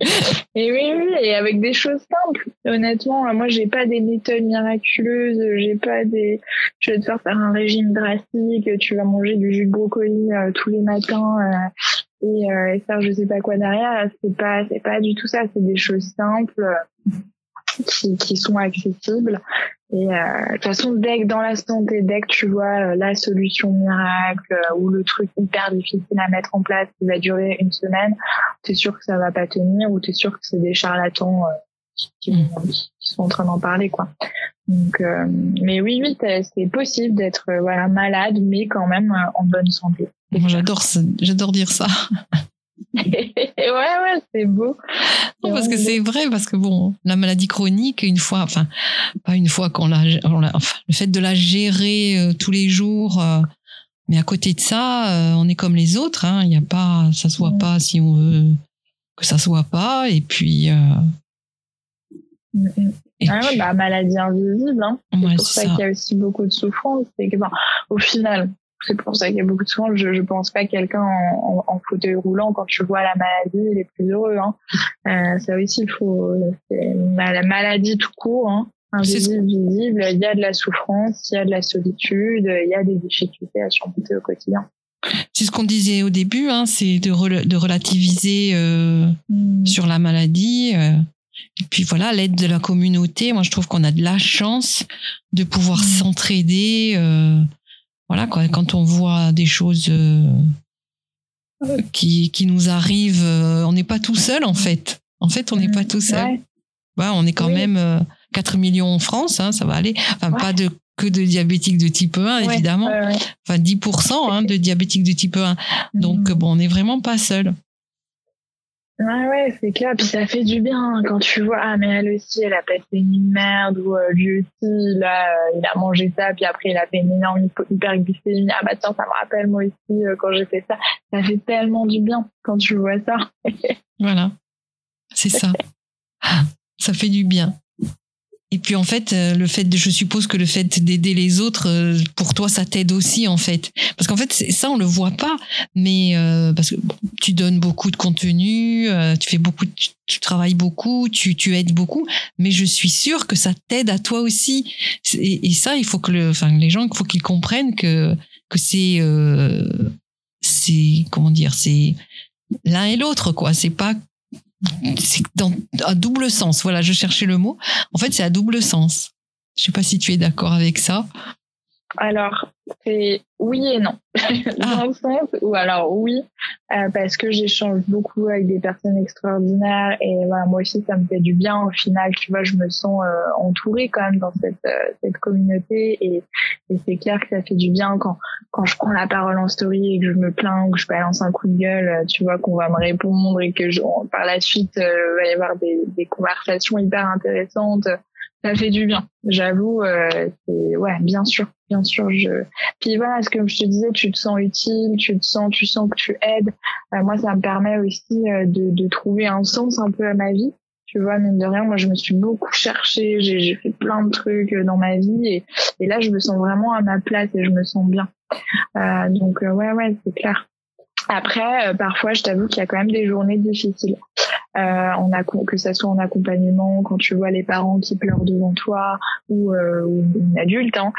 [laughs] et oui, oui, et avec des choses simples. Honnêtement, moi, j'ai pas des méthodes miraculeuses, j'ai pas des. Je vais te faire faire un régime drastique. Tu vas manger du jus de brocoli euh, tous les matins. et, et faire je sais pas quoi derrière c'est pas c'est pas du tout ça c'est des choses simples qui, qui sont accessibles. Et euh, de toute façon, dès que dans la santé, dès que tu vois euh, la solution miracle euh, ou le truc hyper difficile à mettre en place qui va durer une semaine, t'es sûr que ça va pas tenir ou t'es sûr que c'est des charlatans qui, mm. qui, sont en train d'en parler, quoi. Donc, mais oui, oui, c'est possible d'être voilà malade, mais quand même en bonne santé. J'adore, j'adore dire ça. [laughs] [laughs] ouais, ouais, c'est beau. parce que c'est vrai, parce que bon, la maladie chronique, une fois, enfin, pas une fois qu'on l'a, enfin, le fait de la gérer euh, tous les jours, euh, mais à côté de ça, euh, on est comme les autres, hein, il n'y a pas, ça se voit pas si on veut que ça soit pas, et puis. Et ah ouais, bah, maladie invisible, hein. C'est pour ça, qu'il y a aussi beaucoup de souffrance. C'est que, au final, c'est pour ça qu'il y a beaucoup de soins. Je, je pense pas quelqu'un en, en, fauteuil roulant quand tu vois la maladie, il est plus heureux. Hein. Euh, ça aussi, il faut la maladie tout court. Hein. Invisible, visible, il y a de la souffrance, il y a de la solitude, il y a des difficultés à surmonter au quotidien. C'est ce qu'on disait au début, hein, c'est de, de relativiser euh, hmm. sur la maladie. Euh. Et puis voilà, l'aide de la communauté. Moi, je trouve qu'on a de la chance de pouvoir hmm. s'entraider. Euh, voilà quand on voit des choses euh, qui, qui nous arrivent, euh, on n'est pas tout seul en fait. En fait, on n'est pas tout seul. on est quand même 4 euh, millions en France, hein, ça va aller. Enfin, pas de que de diabétiques de type 1, évidemment. Enfin, 10% hein, de diabétiques de type 1. Donc, mm. bon, on n'est vraiment pas seul. Ouais, ouais, c'est clair. Puis ça fait du bien hein, quand tu vois, ah, mais elle aussi, elle a passé une merde, ou euh, lui aussi, là, euh, il a mangé ça, puis après, il a fait une énorme hyperglycémie. Ah, bah, tiens, ça me rappelle, moi aussi, euh, quand j'ai fait ça. Ça fait tellement du bien quand tu vois ça. [laughs] voilà. C'est ça. ça fait du bien. Et puis en fait, euh, le fait de, je suppose que le fait d'aider les autres, euh, pour toi, ça t'aide aussi en fait, parce qu'en fait, ça on le voit pas, mais euh, parce que tu donnes beaucoup de contenu, tu fais beaucoup, tu, travailles beaucoup, tu, tu aides beaucoup, mais je suis sûre que ça t'aide à toi aussi. Et, et, ça, il faut que le, enfin les gens, il faut qu'ils comprennent que que c'est c'est comment dire, c'est l'un et l'autre quoi. C'est pas c'est dans à double sens. Voilà, je cherchais le mot. En fait, c'est à double sens. Je sais pas si tu es d'accord avec ça. Alors, c'est oui et non. [laughs] Dans ah. le sens où, alors oui, euh, parce que j'échange beaucoup avec des personnes extraordinaires et voilà, moi aussi, ça me fait du bien. Au final, tu vois, je me sens euh, entourée quand même dans cette, euh, cette communauté et, et c'est clair que ça fait du bien quand, quand je prends la parole en story et que je me plains, que je balance un coup de gueule, tu vois, qu'on va me répondre et que je, par la suite, il va y avoir des, des conversations hyper intéressantes ça fait du bien. J'avoue, euh, ouais, bien sûr, bien sûr. Je puis voilà, ce que je te disais, tu te sens utile, tu te sens, tu sens que tu aides. Euh, moi, ça me permet aussi euh, de, de trouver un sens un peu à ma vie. Tu vois, mine de rien, moi, je me suis beaucoup cherchée, j'ai fait plein de trucs dans ma vie et, là, je me sens vraiment à ma place et je me sens bien. Euh, donc ouais, ouais, c'est clair. Après, parfois, je t'avoue qu'il y a quand même des journées difficiles. Euh, on a que ça soit en accompagnement, quand tu vois les parents qui pleurent devant toi ou, euh, une adulte, hein,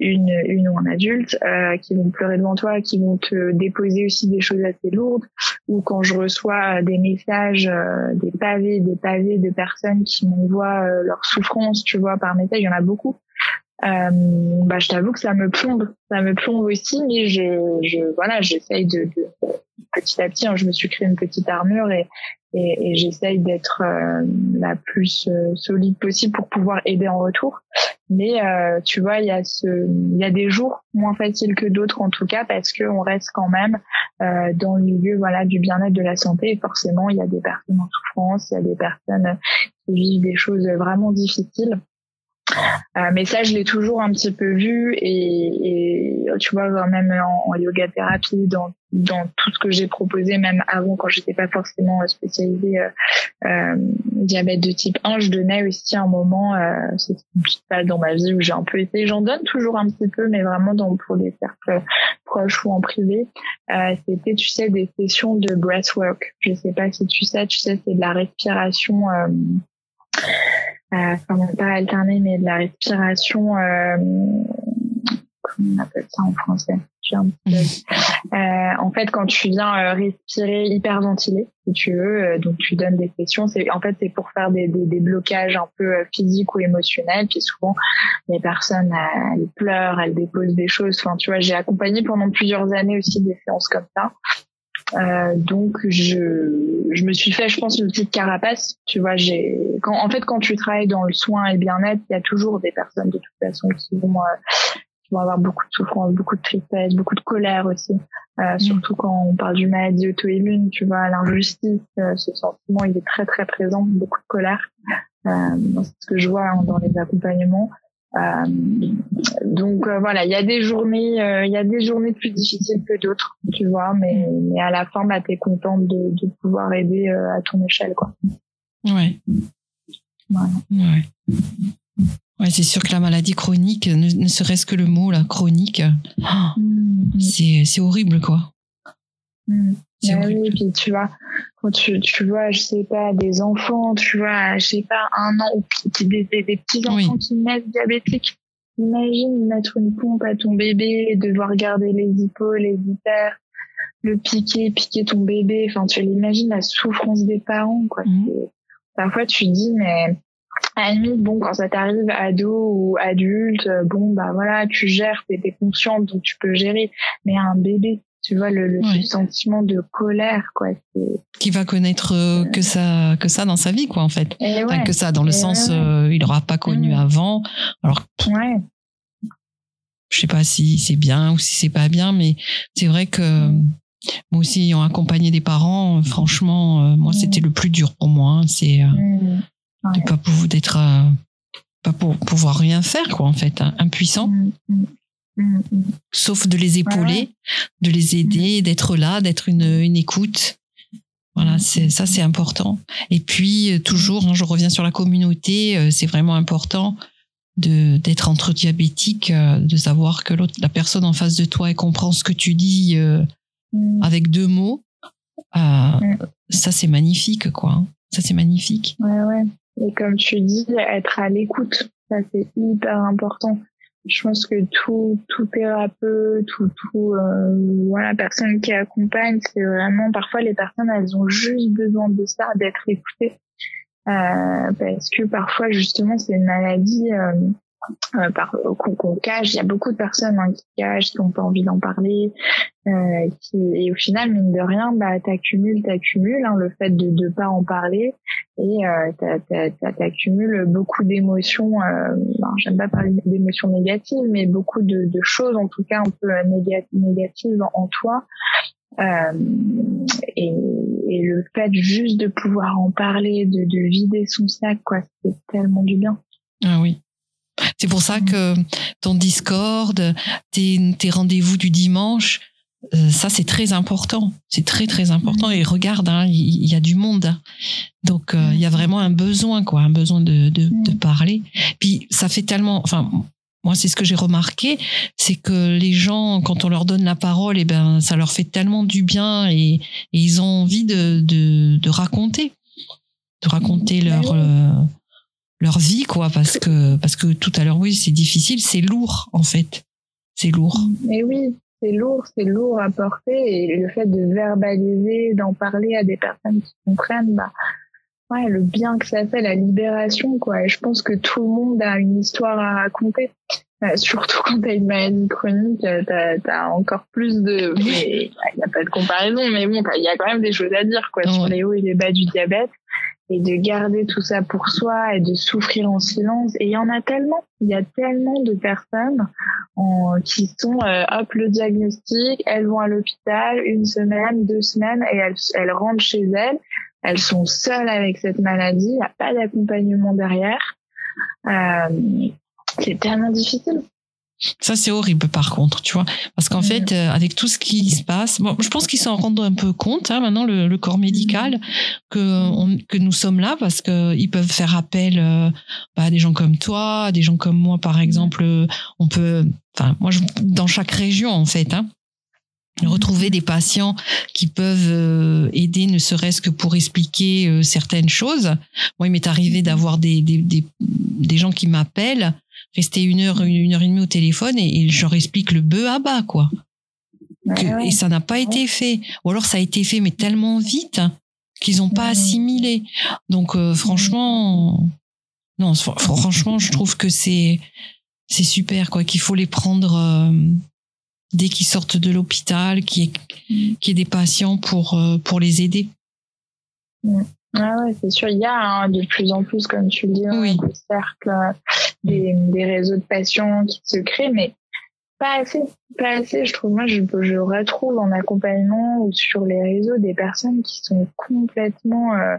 une, une ou un adulte euh, qui vont pleurer devant toi, qui vont te déposer aussi des choses assez lourdes, ou quand je reçois des messages, des pavés, des pavés de personnes qui m'envoient leur souffrance, tu vois, par message, il y en a beaucoup. Euh, bah, je t'avoue que ça me plombe, ça me plombe aussi, mais je, je voilà, j'essaye de, de, petit à petit, hein, je me suis créé une petite armure et, et, et j'essaye d'être euh, la plus euh, solide possible pour pouvoir aider en retour. Mais euh, tu vois, il y a ce, il y a des jours moins faciles que d'autres en tout cas parce que on reste quand même euh, dans le milieu voilà du bien-être de la santé et forcément il y a des personnes en souffrance, il y a des personnes qui vivent des choses vraiment difficiles. Euh, mais ça, je l'ai toujours un petit peu vu et, tu vois, même en, yoga thérapie, dans, tout ce que j'ai proposé, même avant quand j'étais pas forcément spécialisée euh, euh, diabète de type 1, je donnais aussi un moment, euh, c'était une petite phase dans ma vie où j'ai un peu été, j'en donne toujours un petit peu, mais vraiment pour des cercles proches ou en privé. Euh, c'était, tu sais, des sessions de breathwork. Je sais pas si tu sais, tu sais, c'est de la respiration. Euh, euh, enfin pas alterner, mais de la respiration, euh, comment on appelle ça en français? Euh, En fait, quand tu viens respirer, hyperventiler, si tu veux, donc tu donnes des sessions. C'est en fait c'est pour faire des, des, des, blocages un peu physiques ou émotionnels. Puis souvent les personnes elles pleurent, elles déposent des choses. Enfin, tu vois, j'ai accompagné pendant plusieurs années aussi des séances comme ça. Euh, donc je, je me suis fait, je pense, une petite carapace. Tu vois, j'ai, quand, en fait, quand tu travailles dans le soin et le bien-être, il y a toujours des personnes de toute façon qui vont, euh, qui vont avoir beaucoup de souffrance, beaucoup de tristesse, beaucoup de colère aussi. Euh, mm. Surtout quand on parle du maladie auto-immune, tu vois, l'injustice, euh, ce sentiment, il est très très présent, beaucoup de colère. Euh, c'est ce que je vois hein, dans les accompagnements. Euh, donc euh, voilà, il y a des journées, euh, il y a des journées plus difficiles que d'autres, tu vois, mais, mais à la fin, bah, t'es contente de, de pouvoir aider à ton échelle, quoi. Ouais. Ouais. Ouais, c'est sûr que la maladie chronique, ne, serait-ce que le mot là, chronique, mm. c'est horrible, quoi. Mm. Bah oui, puis tu vois, quand tu, tu vois, je sais pas, des enfants, tu vois, je sais pas, un an, ou des, des, des petits enfants qui naissent diabétiques. Imagine mettre une pompe à ton bébé, devoir garder les épaules, les hyper, le piquer, piquer ton bébé. Enfin, tu l'imagines la souffrance des parents, quoi. Mmh. Parfois, tu dis, mais à la limite, bon, quand ça t'arrive ado ou adulte, bon, bah voilà, tu gères, t'es consciente, donc tu peux gérer. Mais un bébé, tu vois le, sentiment de colère quoi qui va connaître euh, que ça que ça dans sa vie quoi en fait. Que ça dans le sens euh, il aura pas connu mm. avant. Alors ouais. je sais pas si c'est bien ou si c'est pas bien mais c'est vrai que moi aussi ayant accompagné des parents, franchement, moi c'était le plus dur pour moi. Hein. c'est de pas pouvoir d'être pas pour pouvoir rien faire quoi en fait, hein, impuissant. Sauf de les épauler, de les aider, d'être là, d'être une, une écoute. Voilà, c'est ça, c'est important. Et puis euh, toujours, hein, je reviens sur la communauté, euh, c'est vraiment important de d'être entre diabétiques, euh, de savoir que l'autre, la personne en face de toi, elle comprend ce que tu dis mm. avec deux mots. Mm. Ça, c'est magnifique, quoi. Hein. Ça, c'est magnifique. Ouais, ouais. Et comme tu dis, être à l'écoute, ça, c'est hyper important je pense que tout tout thérapeute tout tout euh, voilà personne qui accompagne c'est vraiment parfois les personnes elles ont juste besoin de ça d'être écoutées. Euh, parce que parfois justement c'est une maladie euh, euh, qu'on cache. Il y a beaucoup de personnes hein, qui cachent, qui n'ont pas envie d'en parler. Euh, qui, et au final, mine de rien, bah, t'accumules, t'accumules hein, le fait de ne pas en parler et euh, t'accumules beaucoup d'émotions. Euh, J'aime pas parler d'émotions négatives, mais beaucoup de, de, choses, en tout cas un peu négatives en toi. Euh, et, et, le fait juste de pouvoir en parler, de, de vider son sac, quoi, c'est tellement du bien. Ah oui. C'est pour ça que ton Discord, tes, tes rendez-vous du dimanche, euh, ça c'est très important. C'est très très important. Et regarde, hein, il y, a du monde. Donc euh, il y a vraiment un besoin, quoi, un besoin de, de, de parler. Puis ça fait tellement, enfin moi c'est ce que j'ai remarqué, c'est que les gens quand on leur donne la parole, et eh ben ça leur fait tellement du bien et, et ils ont envie de, de, de raconter, de raconter leur euh, leur vie quoi parce que parce que tout à l'heure oui c'est difficile c'est lourd en fait. C'est lourd. Mais oui c'est lourd c'est lourd à porter et le fait de verbaliser d'en parler à des personnes qui comprennent bah ouais le bien que ça fait la libération quoi. Et je pense que tout le monde a une histoire à raconter. Euh, surtout quand tu as une maladie chronique, tu as, encore plus de... Il n'y a pas de comparaison, mais bon, il y a quand même des choses à dire quoi, sur les hauts et les bas du diabète et de garder tout ça pour soi et de souffrir en silence. Et il y en a tellement, il y a tellement de personnes qui sont, euh, hop, le diagnostic, elles vont à l'hôpital une semaine, deux semaines et elles, elles rentrent chez elles. Elles sont seules avec cette maladie, il n'y a pas d'accompagnement derrière. Euh, c'est tellement difficile. Ça, c'est horrible, par contre, tu vois. Parce qu'en fait, euh, avec tout ce qui se passe, bon, je pense qu'ils s'en rendent un peu compte, hein, maintenant, le, corps médical, que, que nous sommes là parce qu'ils peuvent faire appel euh, bah, à des gens comme toi, à des gens comme moi, par exemple. On peut, enfin, moi, je, dans chaque région, en fait, hein, retrouver des patients qui peuvent euh, aider ne serait-ce que pour expliquer certaines choses. Moi, il m'est arrivé d'avoir des, des, des, des gens qui m'appellent rester une heure, une heure et demie au téléphone et, je leur explique le bœuf à bas, quoi. Et ça n'a pas été fait. Ou alors ça a été fait, mais tellement vite qu'ils n'ont pas assimilé. Donc euh, franchement, non, franchement, je trouve que c'est c'est super, quoi. Qu'il faut les prendre euh, dès qu'ils sortent de l'hôpital, qu'il y, ait, des patients pour euh, pour les aider. Ah ouais, c'est sûr. Il y a hein, de plus en plus, comme tu le dis, hein, oui. des cercles, des, réseaux de patients qui se créent, mais pas assez. Pas assez, je trouve. Moi, je, retrouve en accompagnement ou sur les réseaux des personnes qui sont complètement euh,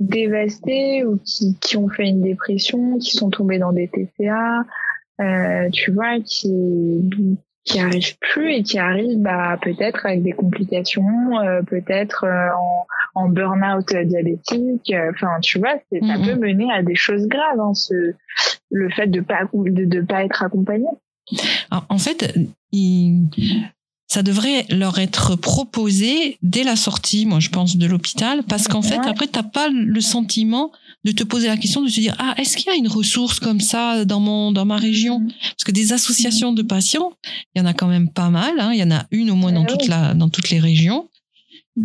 dévastées ou qui, qui ont fait une dépression, qui sont tombées dans des TCA, euh, tu vois, qui, qui arrivent plus et qui arrivent bah, peut-être avec des complications, euh, peut-être en, en burn-out diabétique. Euh, enfin, tu vois, c'est, ça peut mener à des choses graves, hein, ce, le fait de pas de, de pas être accompagné. en fait, il, ça devrait leur être proposé dès la sortie, moi je pense, de l'hôpital, parce qu'en fait, après, t'as pas le sentiment de te poser la question de se dire ah est-ce qu'il y a une ressource comme ça dans mon dans ma région? Mm. parce que des associations de patients il y en a quand même pas mal hein. il y en a une au moins dans eh toute la dans toutes les régions.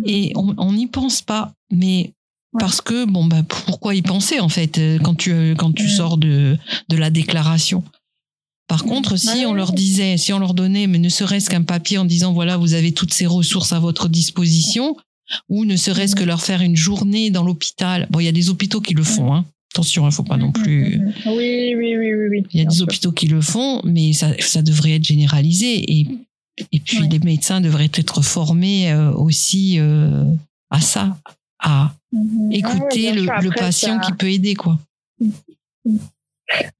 Et on n'y pense pas mais parce que bon bah pourquoi y penser en fait euh, quand tu euh, quand tu sors de de la déclaration? Par contre, si on leur disait, si on leur donnait, mais ne serait-ce qu'un papier en disant voilà, vous avez toutes ces ressources à votre disposition, ou ne serait-ce que leur faire une journée dans l'hôpital. Bon, il y a des hôpitaux qui le font, hein. Attention, il faut pas non plus. Oui, oui, oui, oui. Il y a des hôpitaux qui le font, mais ça, ça devrait être généralisé. Et, Et puis les médecins devraient être formés aussi à ça, à mhm. écouter le, patient qui peut aider, quoi.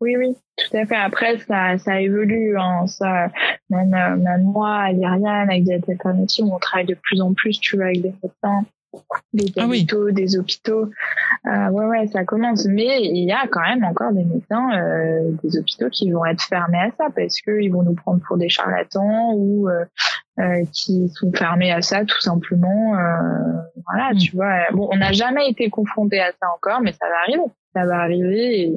Oui, oui, tout à fait. Après, ça, ça évolue. Hein. Ça, même, même moi, à l'Iriane, avec des alternatives, on travaille de plus en plus, tu vois, avec des médecins des ah hôpitaux, des hôpitaux. Euh, ouais, ouais, ça commence. Mais il y a quand même encore des médecins, euh, des hôpitaux qui vont être fermés à ça parce qu'ils vont nous prendre pour des charlatans ou euh, euh qui sont fermés à ça tout simplement. Euh, voilà, mm. tu vois. Bon, on n'a jamais été confronté à ça encore, mais ça va arriver ça va arriver.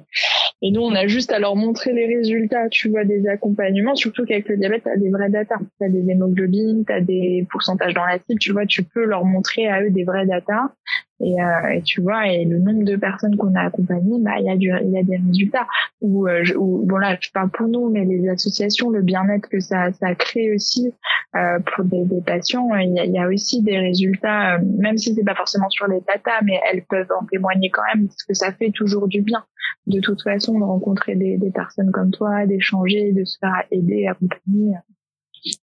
Et, nous, on a juste à leur montrer les résultats, tu vois, des accompagnements, surtout qu'avec le diabète, tu as des vrais data. Tu as des hémoglobines, tu as des pourcentages dans la cible, tu vois, tu peux leur montrer à eux des vrais data. Et, euh, et, tu vois, et le nombre de personnes qu'on a accompagnées, bah il y a du, il y a des résultats. Ou, euh, bon là, je parle pour nous, mais les associations, le bien-être que ça, ça crée aussi euh, pour des, des patients, il y, a, il y, a, aussi des résultats, euh, même si c'est pas forcément sur les data, mais elles peuvent en témoigner quand même, parce que ça fait toujours du bien. De toute façon, de rencontrer des, des personnes comme toi, d'échanger, de se faire aider, accompagner.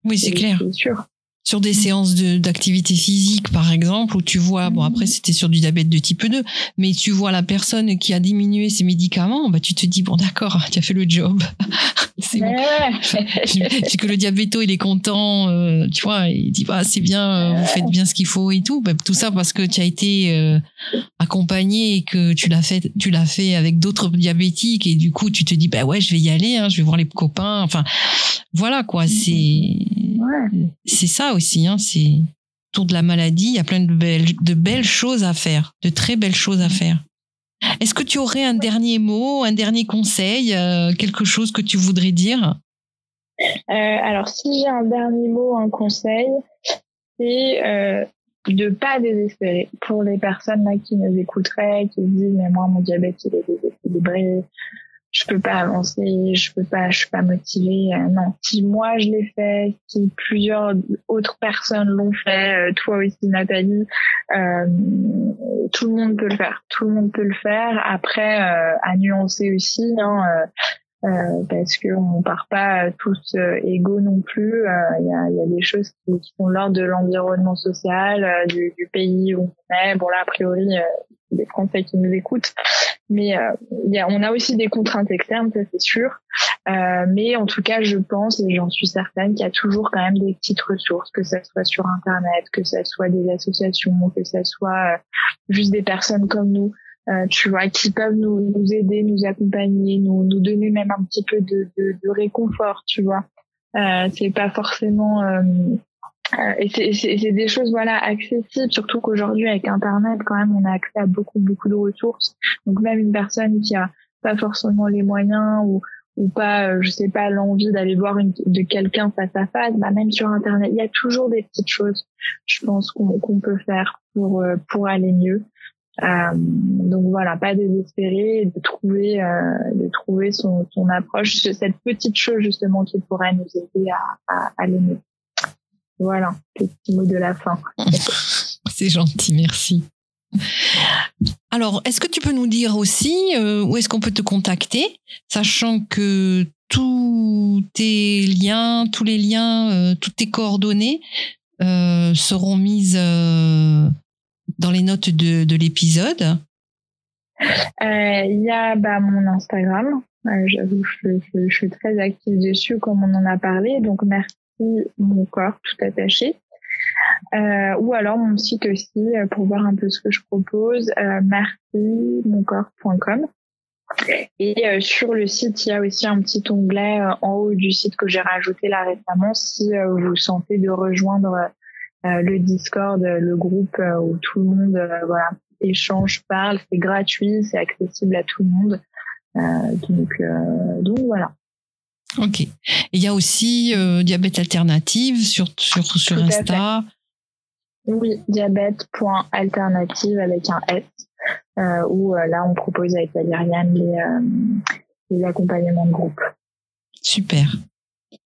Oui, c'est clair. C'est sûr sur des séances d'activité physique, par exemple, où tu vois, bon après c'était sur du diabète de type 2, mais tu vois la personne qui a diminué ses médicaments, bah tu te dis bon d'accord, tu as fait le job. [laughs] c'est bon. [laughs] que le diabéto il est content, euh, tu vois, il dit bah c'est bien, euh, vous faites bien ce qu'il faut et tout, bah, tout ça parce que tu as été euh, accompagné et que tu l'as fait, tu l'as fait avec d'autres diabétiques et du coup tu te dis bah ouais je vais y aller, hein, je vais voir les copains, enfin voilà quoi, c'est c'est ça aussi, hein, c'est autour de la maladie, il y a plein de belles, de belles choses à faire, de très belles choses à faire. Est-ce que tu aurais un dernier mot, un dernier conseil, euh, quelque chose que tu voudrais dire? Euh, Alors, si j'ai un dernier mot, un conseil, c'est euh, de pas désespérer pour les personnes là qui nous écouteraient, qui se disent mais moi mon diabète il est déséquilibré, je peux pas avancer, je peux pas, je suis pas motivée. Euh, non, si moi je l'ai fait, si plusieurs autres personnes l'ont fait, euh, toi aussi Nathalie, euh, tout le monde peut le faire. Tout le monde peut le faire. Après, euh, à nuancer aussi, hein, parce que on part pas tous égaux non plus. Il y a, y, a, des choses qui, sont l'ordre de l'environnement social, du, du, pays où on est. Bon là, a priori, des Français qui nous écoutent. Mais euh, y a, on a aussi des contraintes externes, ça c'est sûr. Euh, mais en tout cas, je pense et j'en suis certaine qu'il y a toujours quand même des petites ressources, que ça soit sur Internet, que ça soit des associations, que ça soit euh, juste des personnes comme nous, euh, tu vois, qui peuvent nous, nous aider, nous accompagner, nous, nous donner même un petit peu de, de, de réconfort, tu vois. Euh, c'est pas forcément euh, et c'est des choses voilà accessibles, surtout qu'aujourd'hui avec Internet, quand même, on a accès à beaucoup beaucoup de ressources. Donc même une personne qui a pas forcément les moyens ou ou pas, euh, je sais pas, l'envie d'aller voir une, de quelqu'un face à face, bah même sur Internet, il y a toujours des petites choses, je pense qu'on peut faire pour euh, pour aller mieux. Euh, donc voilà, pas désespérer, de trouver euh, de trouver son, son approche, cette petite chose justement qui pourrait nous aider à, à aller mieux. Voilà, petit mot de la fin. [laughs] C'est gentil, merci. Alors, est-ce que tu peux nous dire aussi euh, où est-ce qu'on peut te contacter, sachant que tous tes liens, tous les liens, euh, toutes tes coordonnées euh, seront mises dans les notes de, l'épisode? Il y a bah, mon Instagram. J'avoue, je, je, suis très active dessus, comme on en a parlé. Donc, merci mon corps tout attaché. Euh, ou alors mon site aussi euh, pour voir un peu ce que je propose, euh, Et euh, sur le site, il y a aussi un petit onglet en haut du site que j'ai rajouté là récemment si vous sentez de rejoindre le Discord, le groupe où tout le monde échange, parle, c'est gratuit, c'est accessible à tout le monde. donc, donc voilà. Ok. Il y a aussi euh, diabète alternative sur sur sur Insta. Oui, diabète.alternative avec un S. Euh, où euh, là on propose avec Valériane les, les accompagnements de groupe. Super.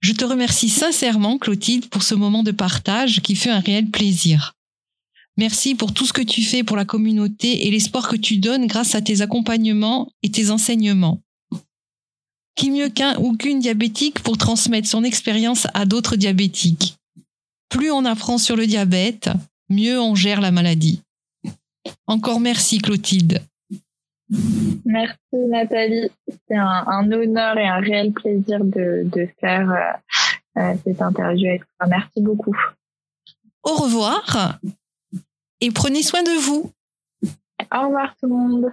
Je te remercie sincèrement, Clotilde, pour ce moment de partage qui fait un réel plaisir. Merci pour tout ce que tu fais pour la communauté et l'espoir que tu donnes grâce à tes accompagnements et tes enseignements. Qui mieux qu'un ou qu'une diabétique pour transmettre son expérience à d'autres diabétiques? Plus on apprend sur le diabète, mieux on gère la maladie. Encore merci Clotilde. Merci Nathalie. C'est un, honneur et un réel plaisir de, faire euh, euh, cette interview avec toi. Merci beaucoup. Au revoir et prenez soin de vous. Au revoir tout le monde.